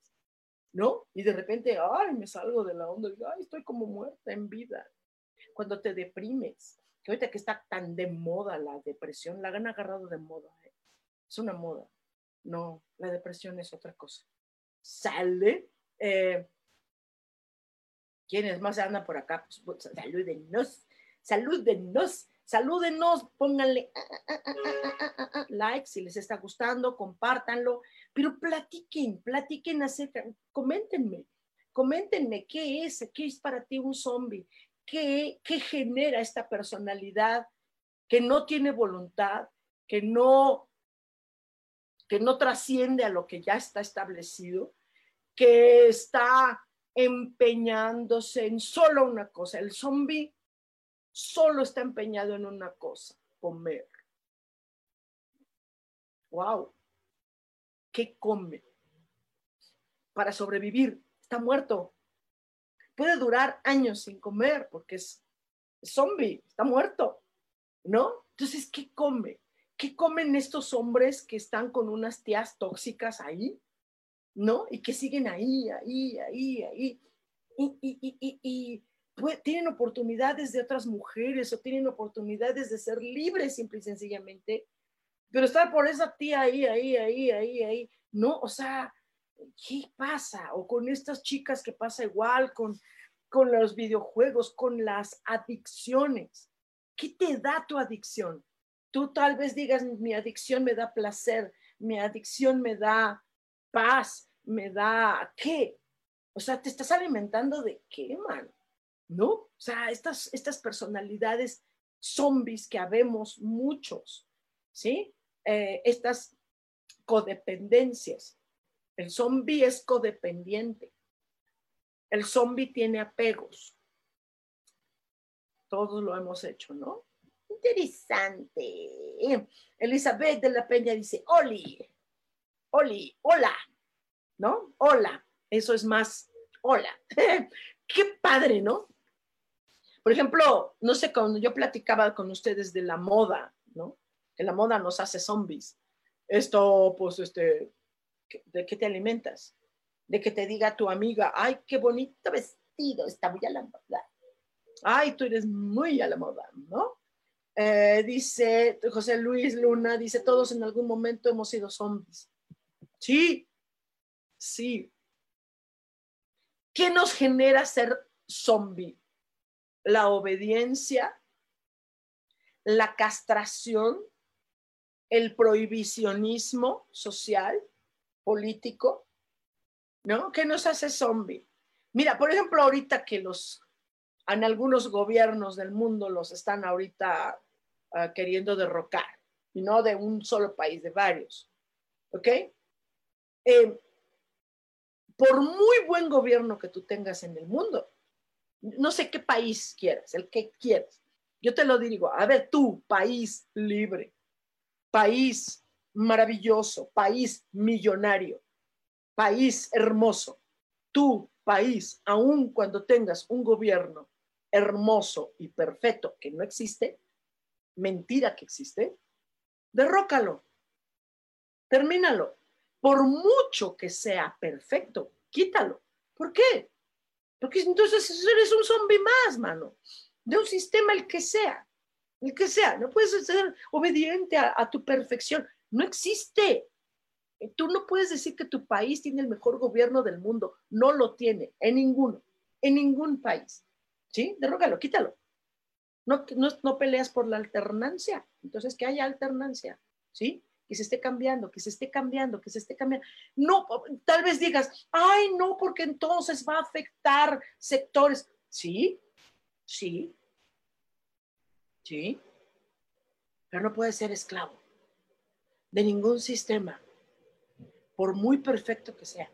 ¿no? Y de repente, ay, me salgo de la onda, ay, estoy como muerta en vida. Cuando te deprimes, que ahorita que está tan de moda la depresión, la han agarrado de moda, ¿eh? es una moda. No, la depresión es otra cosa. Sale. Eh, ¿Quiénes más andan por acá? Pues, pues salúdenos, salúdenos, salúdenos, pónganle ah, ah, ah, like si les está gustando, compártanlo pero platiquen, platiquen acerca, coméntenme, coméntenme qué es, qué es para ti un zombie, qué, qué genera esta personalidad que no tiene voluntad, que no, que no trasciende a lo que ya está establecido, que está empeñándose en solo una cosa. El zombie solo está empeñado en una cosa, comer. Wow. ¿qué come? Para sobrevivir, está muerto. Puede durar años sin comer porque es, zombie, está muerto, ¿no? Entonces, ¿qué come? ¿Qué comen estos hombres que están con unas tías tóxicas ahí? ¿No? Y que siguen ahí, ahí, ahí, ahí. Y, tienen oportunidades de otras mujeres o tienen oportunidades de ser libres simple y sencillamente pero estar por esa tía ahí, ahí, ahí, ahí, ahí, no, o sea, ¿qué pasa? O con estas chicas que pasa igual, con, con los videojuegos, con las adicciones. ¿Qué te da tu adicción? Tú tal vez digas, mi adicción me da placer, mi adicción me da paz, me da qué. O sea, te estás alimentando de qué, man. ¿No? O sea, estas, estas personalidades zombies que habemos muchos, ¿sí? Eh, estas codependencias. El zombie es codependiente. El zombie tiene apegos. Todos lo hemos hecho, ¿no? Interesante. Elizabeth de la Peña dice, Oli, Oli, hola, ¿no? Hola. Eso es más, hola. Qué padre, ¿no? Por ejemplo, no sé, cuando yo platicaba con ustedes de la moda. Que la moda nos hace zombies. Esto, pues, este, ¿de qué te alimentas? De que te diga tu amiga, ay, qué bonito vestido, está muy a la moda. Ay, tú eres muy a la moda, ¿no? Eh, dice José Luis Luna, dice, todos en algún momento hemos sido zombies. Sí, sí. ¿Qué nos genera ser zombie? La obediencia, la castración, el prohibicionismo social, político, ¿no? Que nos hace zombie. Mira, por ejemplo, ahorita que los, en algunos gobiernos del mundo los están ahorita ah, queriendo derrocar, y no de un solo país, de varios, ¿ok? Eh, por muy buen gobierno que tú tengas en el mundo, no sé qué país quieras, el que quieras, yo te lo digo, a ver, tú, país libre, país maravilloso, país millonario, país hermoso. tu país, aun cuando tengas un gobierno hermoso y perfecto que no existe, mentira que existe, derrócalo, termínalo. Por mucho que sea perfecto, quítalo. ¿Por qué? Porque entonces eres un zombie más, mano, de un sistema el que sea, el que sea. No puedes ser obediente a, tu perfección. No existe. Tú no puedes decir que tu país tiene el mejor gobierno del mundo. No lo tiene, en ninguno, en ningún país. ¿Sí? Derrógalo, quítalo. No, no, no peleas por la alternancia. Entonces, que haya alternancia. ¿Sí? que se esté cambiando, que se esté cambiando, que se esté cambiando. No, tal vez digas, ay, no, porque entonces va a afectar sectores. Sí, sí, sí, pero no puede ser esclavo de ningún sistema por muy perfecto que sea.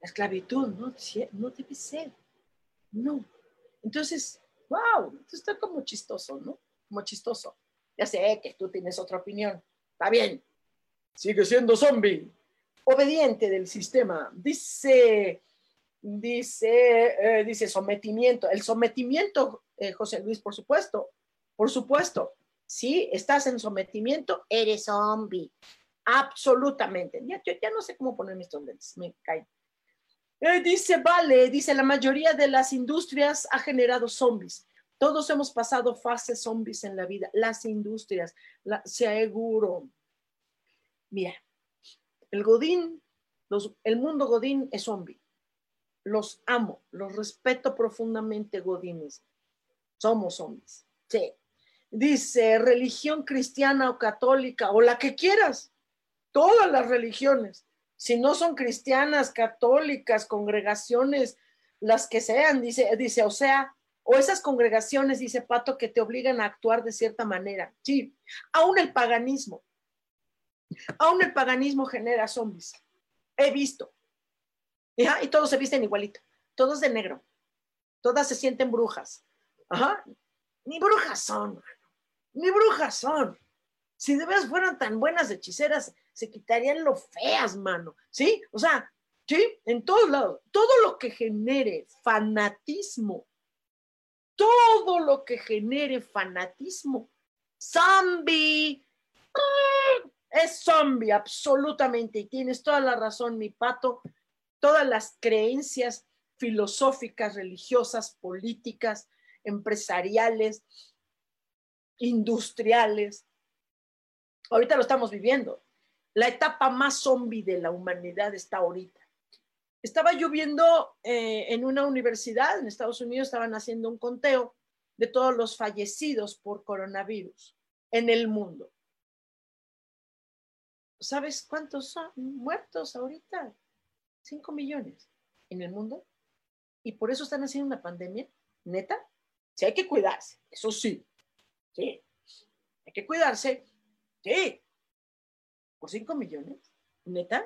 La esclavitud no, debe ser. No. Entonces, wow, esto está como chistoso, ¿no? Como chistoso. Ya sé que tú tienes otra opinión. Está bien. Sigue siendo zombie. Obediente del sistema. Dice, dice, eh, dice sometimiento. El sometimiento, eh, José Luis, por supuesto. Por supuesto. Si estás en sometimiento, eres zombie. Absolutamente. Ya, yo ya no sé cómo poner mis lentes, me caen. Eh, dice, vale, dice, la mayoría de las industrias ha generado zombies. Todos hemos pasado fases zombies en la vida. Las industrias, la, seguro. Mira, el Godín, los, el mundo Godín es zombie. Los amo, los respeto profundamente, Godines. Somos zombies. Sí. Dice, religión cristiana o católica o la que quieras todas las religiones, si no son cristianas, católicas, congregaciones, las que sean, dice, dice, o sea, o esas congregaciones, dice Pato, que te obligan a actuar de cierta manera. Sí, aún el paganismo, aún el paganismo genera zombies. He visto. Y todos se visten igualito, todos de negro, todas se sienten brujas. Ajá. Ni brujas son, ni brujas son. Si de veras fueran tan buenas hechiceras, se quitarían lo feas, mano. ¿Sí? O sea, ¿sí? En todos lados. Todo lo que genere fanatismo, todo lo que genere fanatismo, zombie, es zombie, absolutamente. Y tienes toda la razón, mi pato. Todas las creencias filosóficas, religiosas, políticas, empresariales, industriales, Ahorita lo estamos viviendo. La etapa más zombie de la humanidad está ahorita. Estaba lloviendo eh, en una universidad en Estados Unidos, estaban haciendo un conteo de todos los fallecidos por coronavirus en el mundo. ¿Sabes cuántos son muertos ahorita? Cinco millones en el mundo. Y por eso están haciendo una pandemia, neta. Sí, hay que cuidarse, eso sí. Sí, hay que cuidarse, ¿Qué? ¿Por 5 millones? ¿Neta?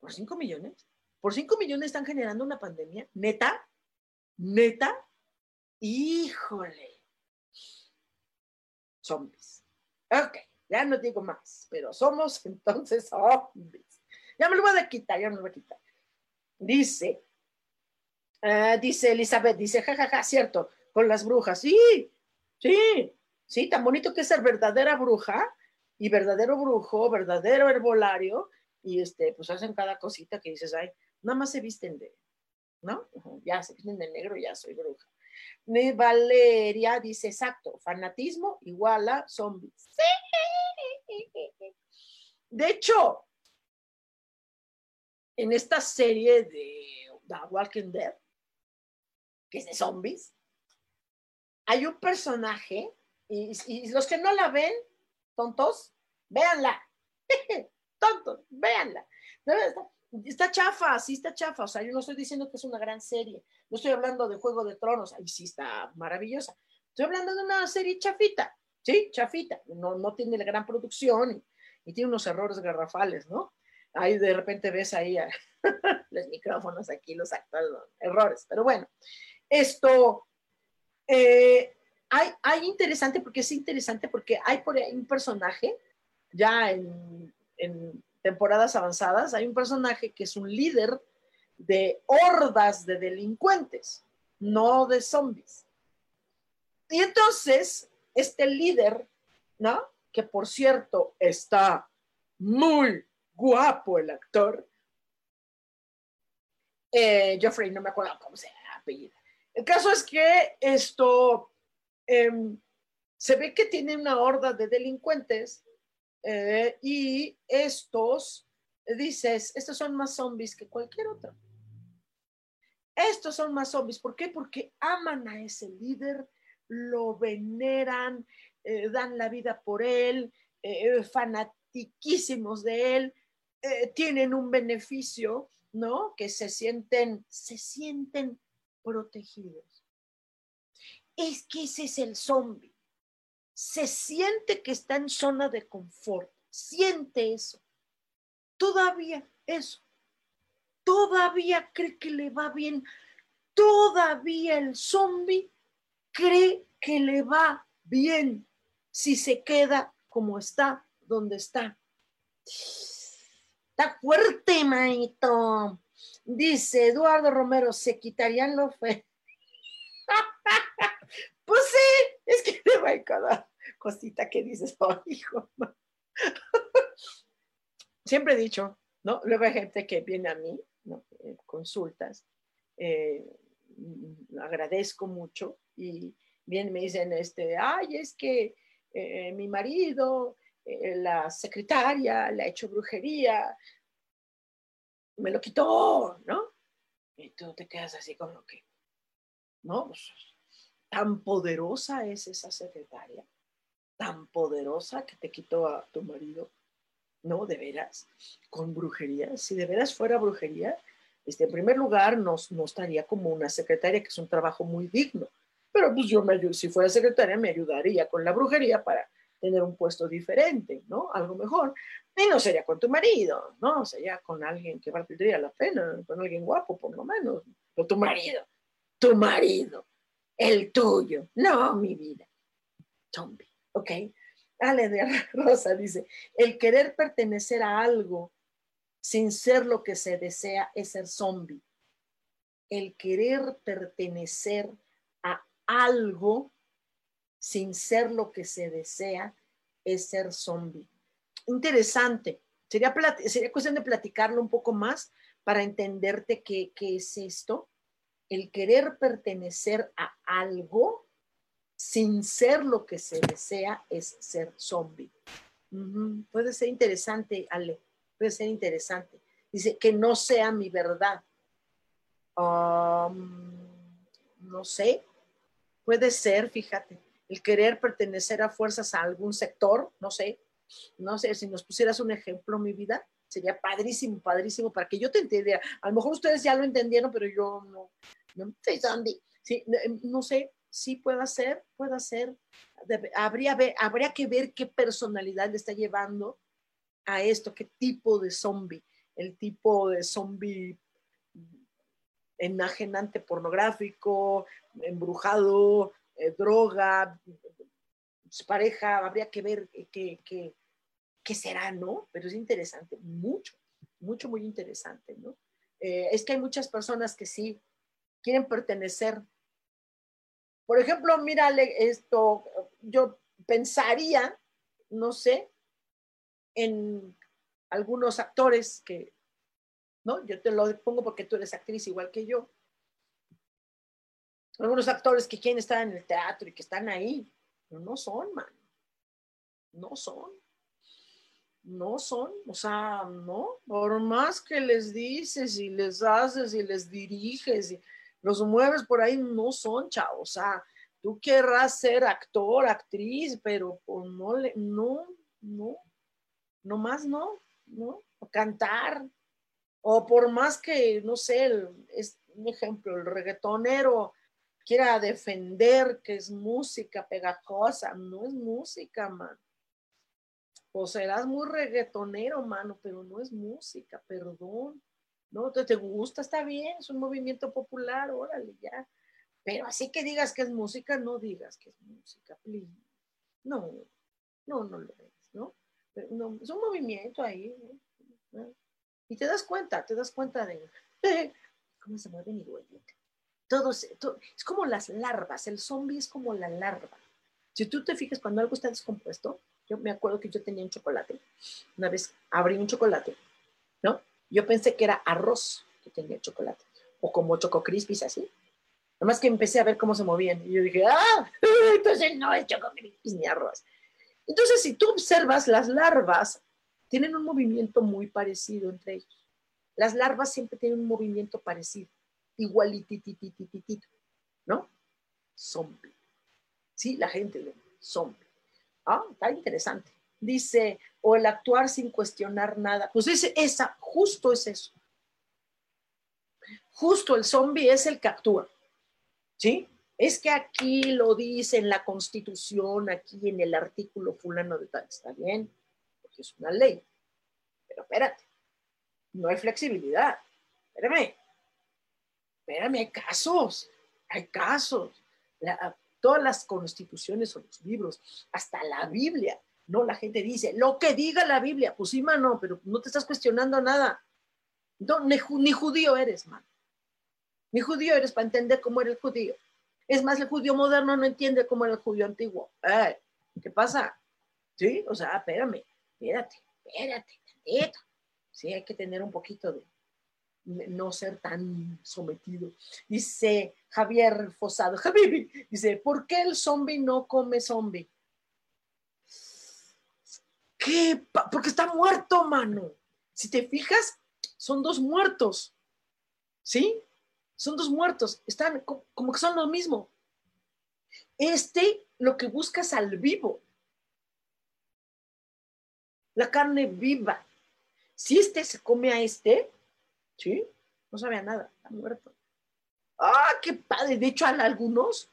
¿Por 5 millones? ¿Por 5 millones están generando una pandemia? ¿Neta? ¿Neta? Híjole. Zombies. Ok, ya no digo más, pero somos entonces zombies. Ya me lo voy a quitar, ya me lo voy a quitar. Dice, uh, dice Elizabeth, dice, jajaja, ja, ja, cierto, con las brujas. Sí, sí, sí, tan bonito que es ser verdadera bruja y verdadero brujo, verdadero herbolario, y este, pues hacen cada cosita que dices, ay, nada más se visten de, ¿no? Ya se visten de negro, ya soy bruja. Valeria dice, exacto, fanatismo igual a zombies. Sí. De hecho, en esta serie de The Walking Dead, que es de zombies, hay un personaje, y, los que no la ven, tontos, véanla. tontos, véanla. Está, chafa, sí está chafa. O sea, yo no estoy diciendo que es una gran serie. No estoy hablando de Juego de Tronos. Ahí sí está maravillosa. Estoy hablando de una serie chafita. Sí, chafita. No, no tiene la gran producción y, tiene unos errores garrafales, ¿no? Ahí de repente ves ahí los micrófonos aquí, los actuales errores. Pero bueno, esto eh, hay, interesante porque es interesante porque hay por ahí un personaje, ya en, temporadas avanzadas, hay un personaje que es un líder de hordas de delincuentes, no de zombies. Y entonces, este líder, ¿no? Que por cierto está muy guapo el actor, eh, Geoffrey, no me acuerdo cómo se llama apellido. El caso es que esto em, se ve que tiene una horda de delincuentes eh, y estos, dices, estos son más zombies que cualquier otro. Estos son más zombies. ¿Por qué? Porque aman a ese líder, lo veneran, eh, dan la vida por él, eh, fanatiquísimos de él, tienen un beneficio, ¿no? Que se sienten, se sienten protegidos. Es que ese es el zombie se siente que está en zona de confort, siente eso. Todavía eso. Todavía cree que le va bien. Todavía el zombie cree que le va bien si se queda como está, donde está. Está fuerte, manito. Dice Eduardo Romero, se quitarían lo fe. pues sí, es que me va cada cosita que dices, oh, hijo. Siempre he dicho, ¿no? Luego hay gente que viene a mí. Eh, consultas, eh, agradezco mucho y bien me dicen, este, ay, es que eh, mi marido, la secretaria, le ha hecho brujería, me lo quitó, ¿no? Y tú te quedas así con lo que, ¿no? Pues, tan poderosa es esa secretaria tan poderosa que te quitó a tu marido. No, de veras, con brujería. Si de veras fuera brujería, este, en primer lugar, no, no estaría como una secretaria, que es un trabajo muy digno. Pero pues yo, me, si fuera secretaria, me ayudaría con la brujería para tener un puesto diferente, ¿no? Algo mejor. Y no sería con tu marido, ¿no? Sería con alguien que valdría la pena, con alguien guapo, por lo menos. Con tu marido, tu marido, el tuyo. No, mi vida. Zombie. ¿ok? Ale de Rosa dice, el querer pertenecer a algo sin ser lo que se desea es ser zombie. El querer pertenecer a algo sin ser lo que se desea es ser zombie. Interesante. Sería, sería cuestión de platicarlo un poco más para entenderte qué, qué es esto. El querer pertenecer a algo sin ser lo que se desea, es ser zombie. Puede ser interesante, Ale, puede ser interesante. Dice que no sea mi verdad. No sé, puede ser, fíjate, el querer pertenecer a fuerzas a algún sector, no sé, no sé, si nos pusieras un ejemplo, mi vida, sería padrísimo, padrísimo, para que yo te entendiera. A lo mejor ustedes ya lo entendieron, pero yo no, no, sí, no sé, sí puede ser, puede ser. habría, habría que ver qué personalidad le está llevando a esto, qué tipo de zombie, el tipo de zombie enajenante pornográfico, embrujado, eh, droga, pareja, habría que ver qué, qué, será, ¿no? Pero es interesante, mucho, mucho, muy interesante, ¿no? Eh, es que hay muchas personas que sí quieren pertenecer por ejemplo, mírale esto, yo pensaría, no sé, en algunos actores que, ¿no? Yo te lo pongo porque tú eres actriz igual que yo. Algunos actores que quieren estar en el teatro y que están ahí, pero no son, man. No son. No son, o sea, no, por más que les dices y les haces y les diriges y los mueves por ahí no son, chao. O sea, tú querrás ser actor, actriz, pero pues no, le, no, no, no más no, ¿no? O cantar. O por más que, no sé, es un ejemplo, el reggaetonero quiera defender que es música pegajosa, no es música, man. O serás muy reggaetonero, mano, pero no es música, perdón. ¿no? Te, te gusta, está bien, es un movimiento popular, órale, ya. Pero así que digas que es música, no digas que es música, please. No, no, no lo es, ¿no? no es un movimiento ahí, Y te das cuenta, te das cuenta de, cómo se mueven igualito. Todos, es como las larvas, el zombie es como la larva. Si tú te fijas cuando algo está descompuesto, yo me acuerdo que yo tenía un chocolate, una vez abrí un chocolate, ¿no? Yo pensé que era arroz que tenía chocolate, o como choco crispies así. Nomás que empecé a ver cómo se movían y yo dije, ah, entonces no es choco crispies ni arroz. Entonces, si tú observas, las larvas tienen un movimiento muy parecido entre ellos. Las larvas siempre tienen un movimiento parecido, igualitititititito, ¿no? Zombie. Sí, la gente lo zombie. Ah, está interesante. Dice, o el actuar sin cuestionar nada. Pues ese, esa, justo es eso. Justo el zombie es el que actúa. ¿Sí? Es que aquí lo dice en la constitución, aquí en el artículo fulano de tal. Está bien, porque es una ley. Pero espérate, no hay flexibilidad. Espérame, espérame, hay casos, hay casos. todas las constituciones o los libros, hasta la Biblia, no, la gente dice, lo que diga la Biblia, pues sí, mano, pero no te estás cuestionando nada. No, ni, judío eres, mano. Ni judío eres para entender cómo era el judío. Es más, el judío moderno no entiende cómo era el judío antiguo. ¿Qué pasa? Sí, o sea, espérame, espérate, espérate, tantito. Sí, hay que tener un poquito de no ser tan sometido. Dice Javier Fosado, Javi, dice, ¿por qué el zombie no come zombie? ¿Qué? Porque está muerto, mano. Si te fijas, son dos muertos. ¿Sí? Son dos muertos. Están como que son lo mismo. Este lo que busca es al vivo. La carne viva. Si este se come a este, ¿sí? No sabe a nada, está muerto. ¡Ah, qué padre! De hecho, hay algunos,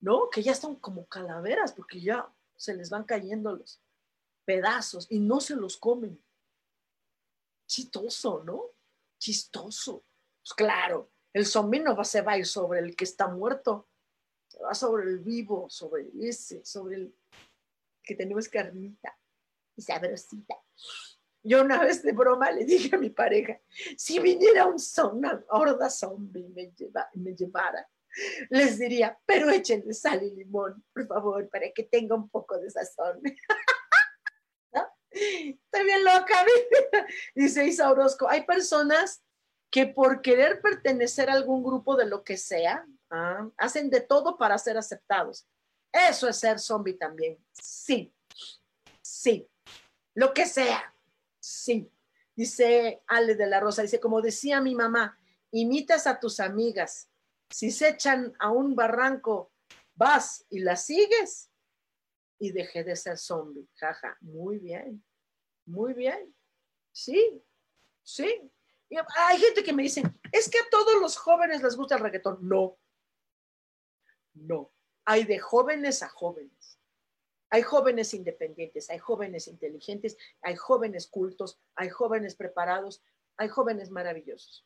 ¿no? Que ya están como calaveras porque ya se les van cayendo los pedazos y no se los comen. Chistoso, ¿no? Chistoso. Pues claro, el zombie no va, se va a ir sobre el que está muerto, se va sobre el vivo, sobre ese, sobre el que tenemos carnita y sabrosita. Yo una vez de broma le dije a mi pareja, si viniera un una horda zombie y me, me llevara, les diría, pero échenle sal y limón, por favor, para que tenga un poco de sazón. ¿No? Estoy bien loca, dice Isa Orozco. Hay personas que por querer pertenecer a algún grupo de lo que sea, ¿ah? hacen de todo para ser aceptados. Eso es ser zombie también. Sí, sí, lo que sea Sí, dice Ale de la Rosa, dice, como decía mi mamá, imitas a tus amigas. Si se echan a un barranco, vas y las sigues y dejé de ser zombie. Jaja, muy bien, muy bien. Sí, sí. hay gente que me dice, es que a todos los jóvenes les gusta el reggaetón. No, no. Hay de jóvenes a jóvenes. Hay jóvenes independientes, hay jóvenes inteligentes, hay jóvenes cultos, hay jóvenes preparados, hay jóvenes maravillosos.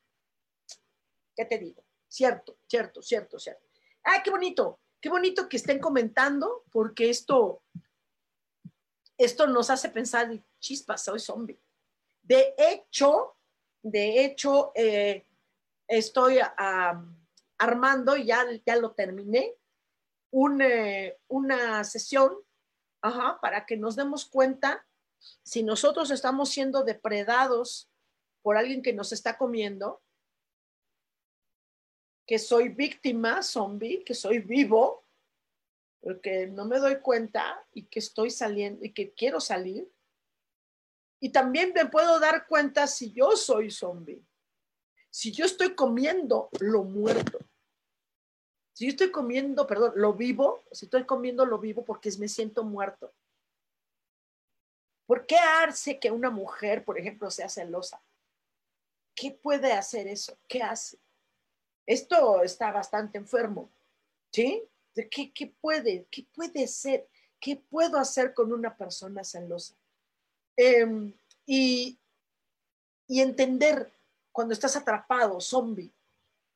¿Qué te digo? Cierto, cierto, cierto, cierto. ¡Ay, qué bonito! Qué bonito que estén comentando porque esto, esto nos hace pensar, chispas, soy zombie. De hecho, de hecho, eh, estoy armando, ya, ya lo terminé, eh, una sesión Ajá, para que nos demos cuenta si nosotros estamos siendo depredados por alguien que nos está comiendo, que soy víctima, zombie, que soy vivo, porque no me doy cuenta y que estoy saliendo y que quiero salir. Y también me puedo dar cuenta si yo soy zombie, si yo estoy comiendo lo muerto. Si yo estoy comiendo, perdón, lo vivo, si estoy comiendo lo vivo porque me siento muerto. ¿Por qué hace que una mujer, por ejemplo, sea celosa? ¿Qué puede hacer eso? ¿Qué hace? Esto está bastante enfermo, ¿sí? ¿Qué, qué puede? ¿Qué puede ser? ¿Qué puedo hacer con una persona celosa? Em, y, y entender cuando estás atrapado, zombie,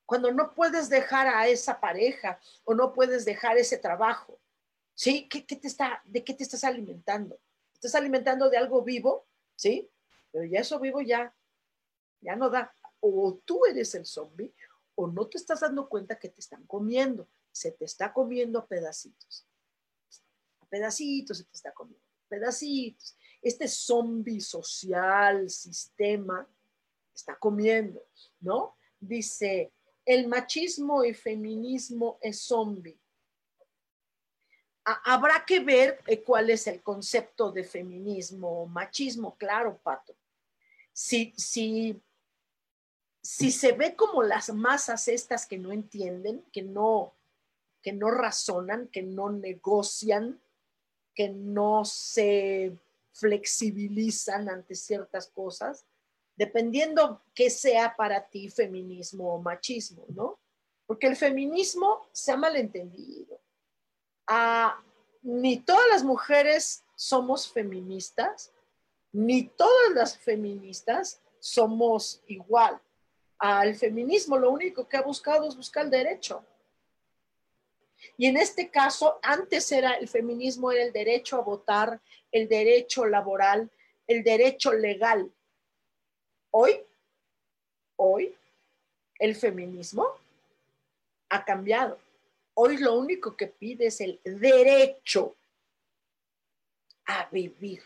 cuando no puedes dejar a esa pareja o no puedes dejar ese trabajo, ¿sí? ¿Qué, te está, ¿De qué te estás alimentando? ¿Estás alimentando de algo vivo? ¿Sí? Pero ya eso vivo ya, ya no da. O tú eres el zombie o no te estás dando cuenta que te están comiendo. Se te está comiendo a pedacitos. A pedacitos se te está comiendo. Pedacitos. Este zombie social, sistema, está comiendo, ¿no? Dice, el machismo y feminismo es zombie. Habrá que ver eh, cuál es el concepto de feminismo o machismo, claro, Pato. Si, si si se ve como las masas estas que no entienden, que no, que no razonan, que no negocian, que no se flexibilizan ante ciertas cosas, dependiendo qué sea para ti feminismo o machismo, ¿no? Porque el feminismo se ha malentendido. Ni todas las mujeres somos feministas, ni todas las feministas somos igual al feminismo lo único que ha buscado es buscar el derecho. Y en este caso, antes era el feminismo, era el derecho a votar, el derecho laboral, el derecho legal. Hoy, hoy, el feminismo ha cambiado. Hoy lo único que pide es el derecho a vivir.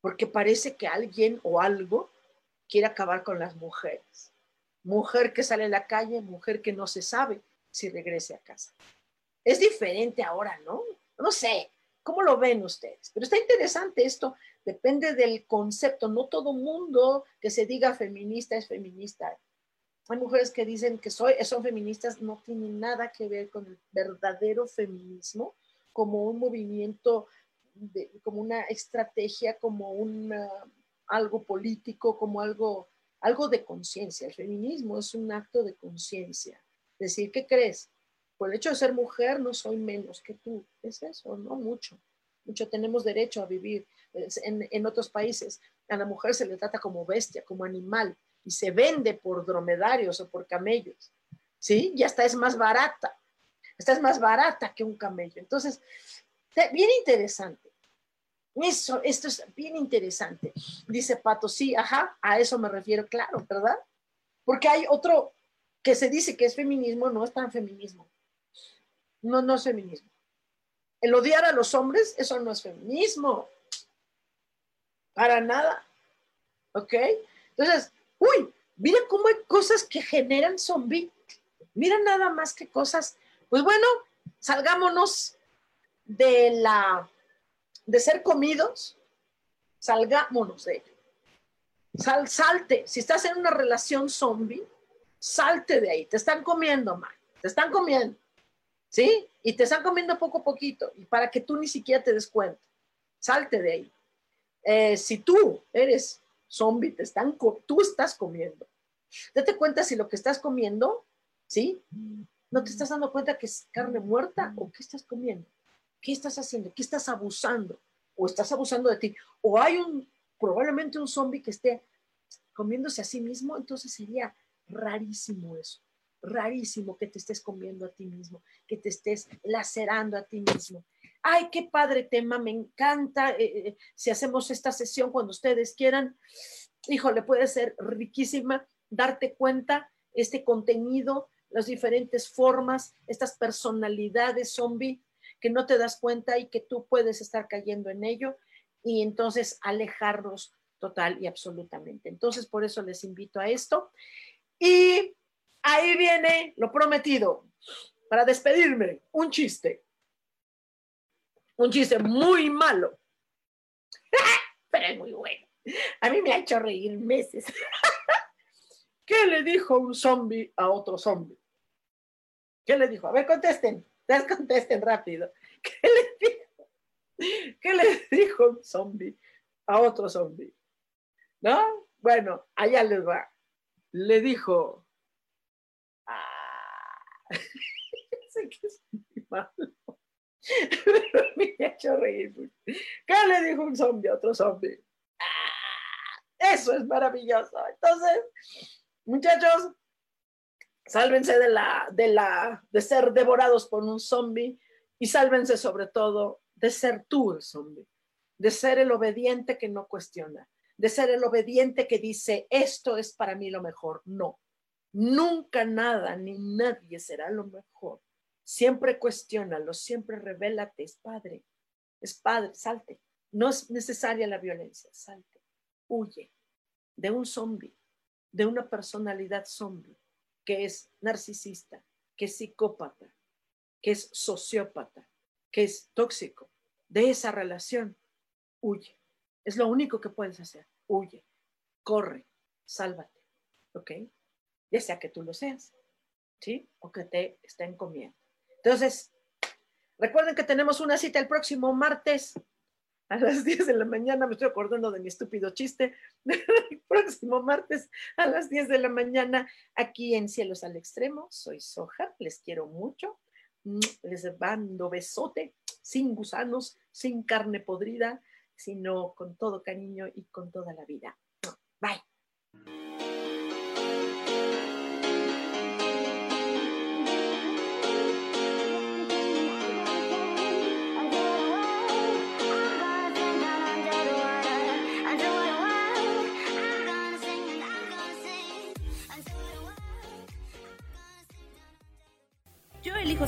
Porque parece que alguien o algo quiere acabar con las mujeres. Mujer que sale a la calle, mujer que no se sabe si regrese a casa. Es diferente ahora, ¿no? No sé, ¿cómo lo ven ustedes? Pero está interesante esto, depende del concepto. No todo mundo que se diga feminista es feminista. Hay mujeres que dicen que soy, son feministas, no tienen nada que ver con el verdadero feminismo como un movimiento, como una estrategia, como una algo político, como algo, algo de conciencia. El feminismo es un acto de conciencia. Decir, ¿qué crees? Por el hecho de ser mujer no soy menos que tú. Es eso, no mucho. Mucho tenemos derecho a vivir. En, en otros países a la mujer se le trata como bestia, como animal, y se vende por dromedarios o por camellos. ¿Sí? Y hasta es más barata. Esta es más barata que un camello. Entonces, bien interesante. Eso, esto es bien interesante. Dice Pato, sí, ajá, a eso me refiero, claro, ¿verdad? Porque hay otro que se dice que es feminismo, no es tan feminismo. No, no es feminismo. El odiar a los hombres, eso no es feminismo. Para nada. ¿Ok? Entonces, uy, mira cómo hay cosas que generan zombie. Mira nada más que cosas. Pues bueno, salgámonos de la de ser comidos, salgámonos de ello. Sal, salte, si estás en una relación zombie, salte de ahí, te están comiendo, mal, te están comiendo, ¿sí? Y te están comiendo poco a poquito, y para que tú ni siquiera te des cuenta, salte de ahí. Eh, si tú eres zombie, te están, tú estás comiendo. Date cuenta si lo que estás comiendo, ¿sí? No te estás dando cuenta que es carne muerta o qué estás comiendo. ¿Qué estás haciendo? ¿Qué estás abusando? ¿O estás abusando de ti? ¿O hay un, probablemente un zombie que esté comiéndose a sí mismo? Entonces sería rarísimo eso. Rarísimo que te estés comiendo a ti mismo, que te estés lacerando a ti mismo. Ay, qué padre tema, me encanta. Eh, eh, si hacemos esta sesión cuando ustedes quieran, híjole, puede ser riquísima darte cuenta este contenido, las diferentes formas, estas personalidades zombie que no te das cuenta y que tú puedes estar cayendo en ello y entonces alejarlos total y absolutamente. Entonces, por eso les invito a esto. Y ahí viene lo prometido. Para despedirme, un chiste. Un chiste muy malo, pero es muy bueno. A mí me ha hecho reír meses. ¿Qué le dijo un zombie a otro zombie? ¿Qué le dijo? A ver, contesten. Ustedes contesten rápido. ¿Qué le dijo? ¿Qué le dijo un zombie a otro zombie? ¿No? Bueno, allá les va. Le dijo. Sé que es muy malo. Pero me ha hecho reír. ¿Qué le dijo un zombie a otro zombie? Ah, eso es maravilloso. Entonces, muchachos, Sálvense de la, de la, de ser devorados por un zombie y sálvense sobre todo de ser tú el zombie, de ser el obediente que no cuestiona, de ser el obediente que dice, esto es para mí lo mejor. No, Nunca nada ni nadie será lo mejor. Siempre cuestiónalo, siempre revélate, es padre, es padre, salte. No es necesaria la violencia, salte, huye de un zombie, de una personalidad zombie que es narcisista, que es psicópata, que es sociópata, que es tóxico. De esa relación, huye. Es lo único que puedes hacer, huye, corre, sálvate, ¿ok? Ya sea que tú lo seas, ¿sí? O que te estén comiendo. Entonces, recuerden que tenemos una cita el próximo martes a las 10 de la mañana, me estoy acordando de mi estúpido chiste, el próximo martes a las 10 de la mañana aquí en Cielos al Extremo. Soy Soja, les quiero mucho, les mando besote, sin gusanos, sin carne podrida, sino con todo cariño y con toda la vida. Bye.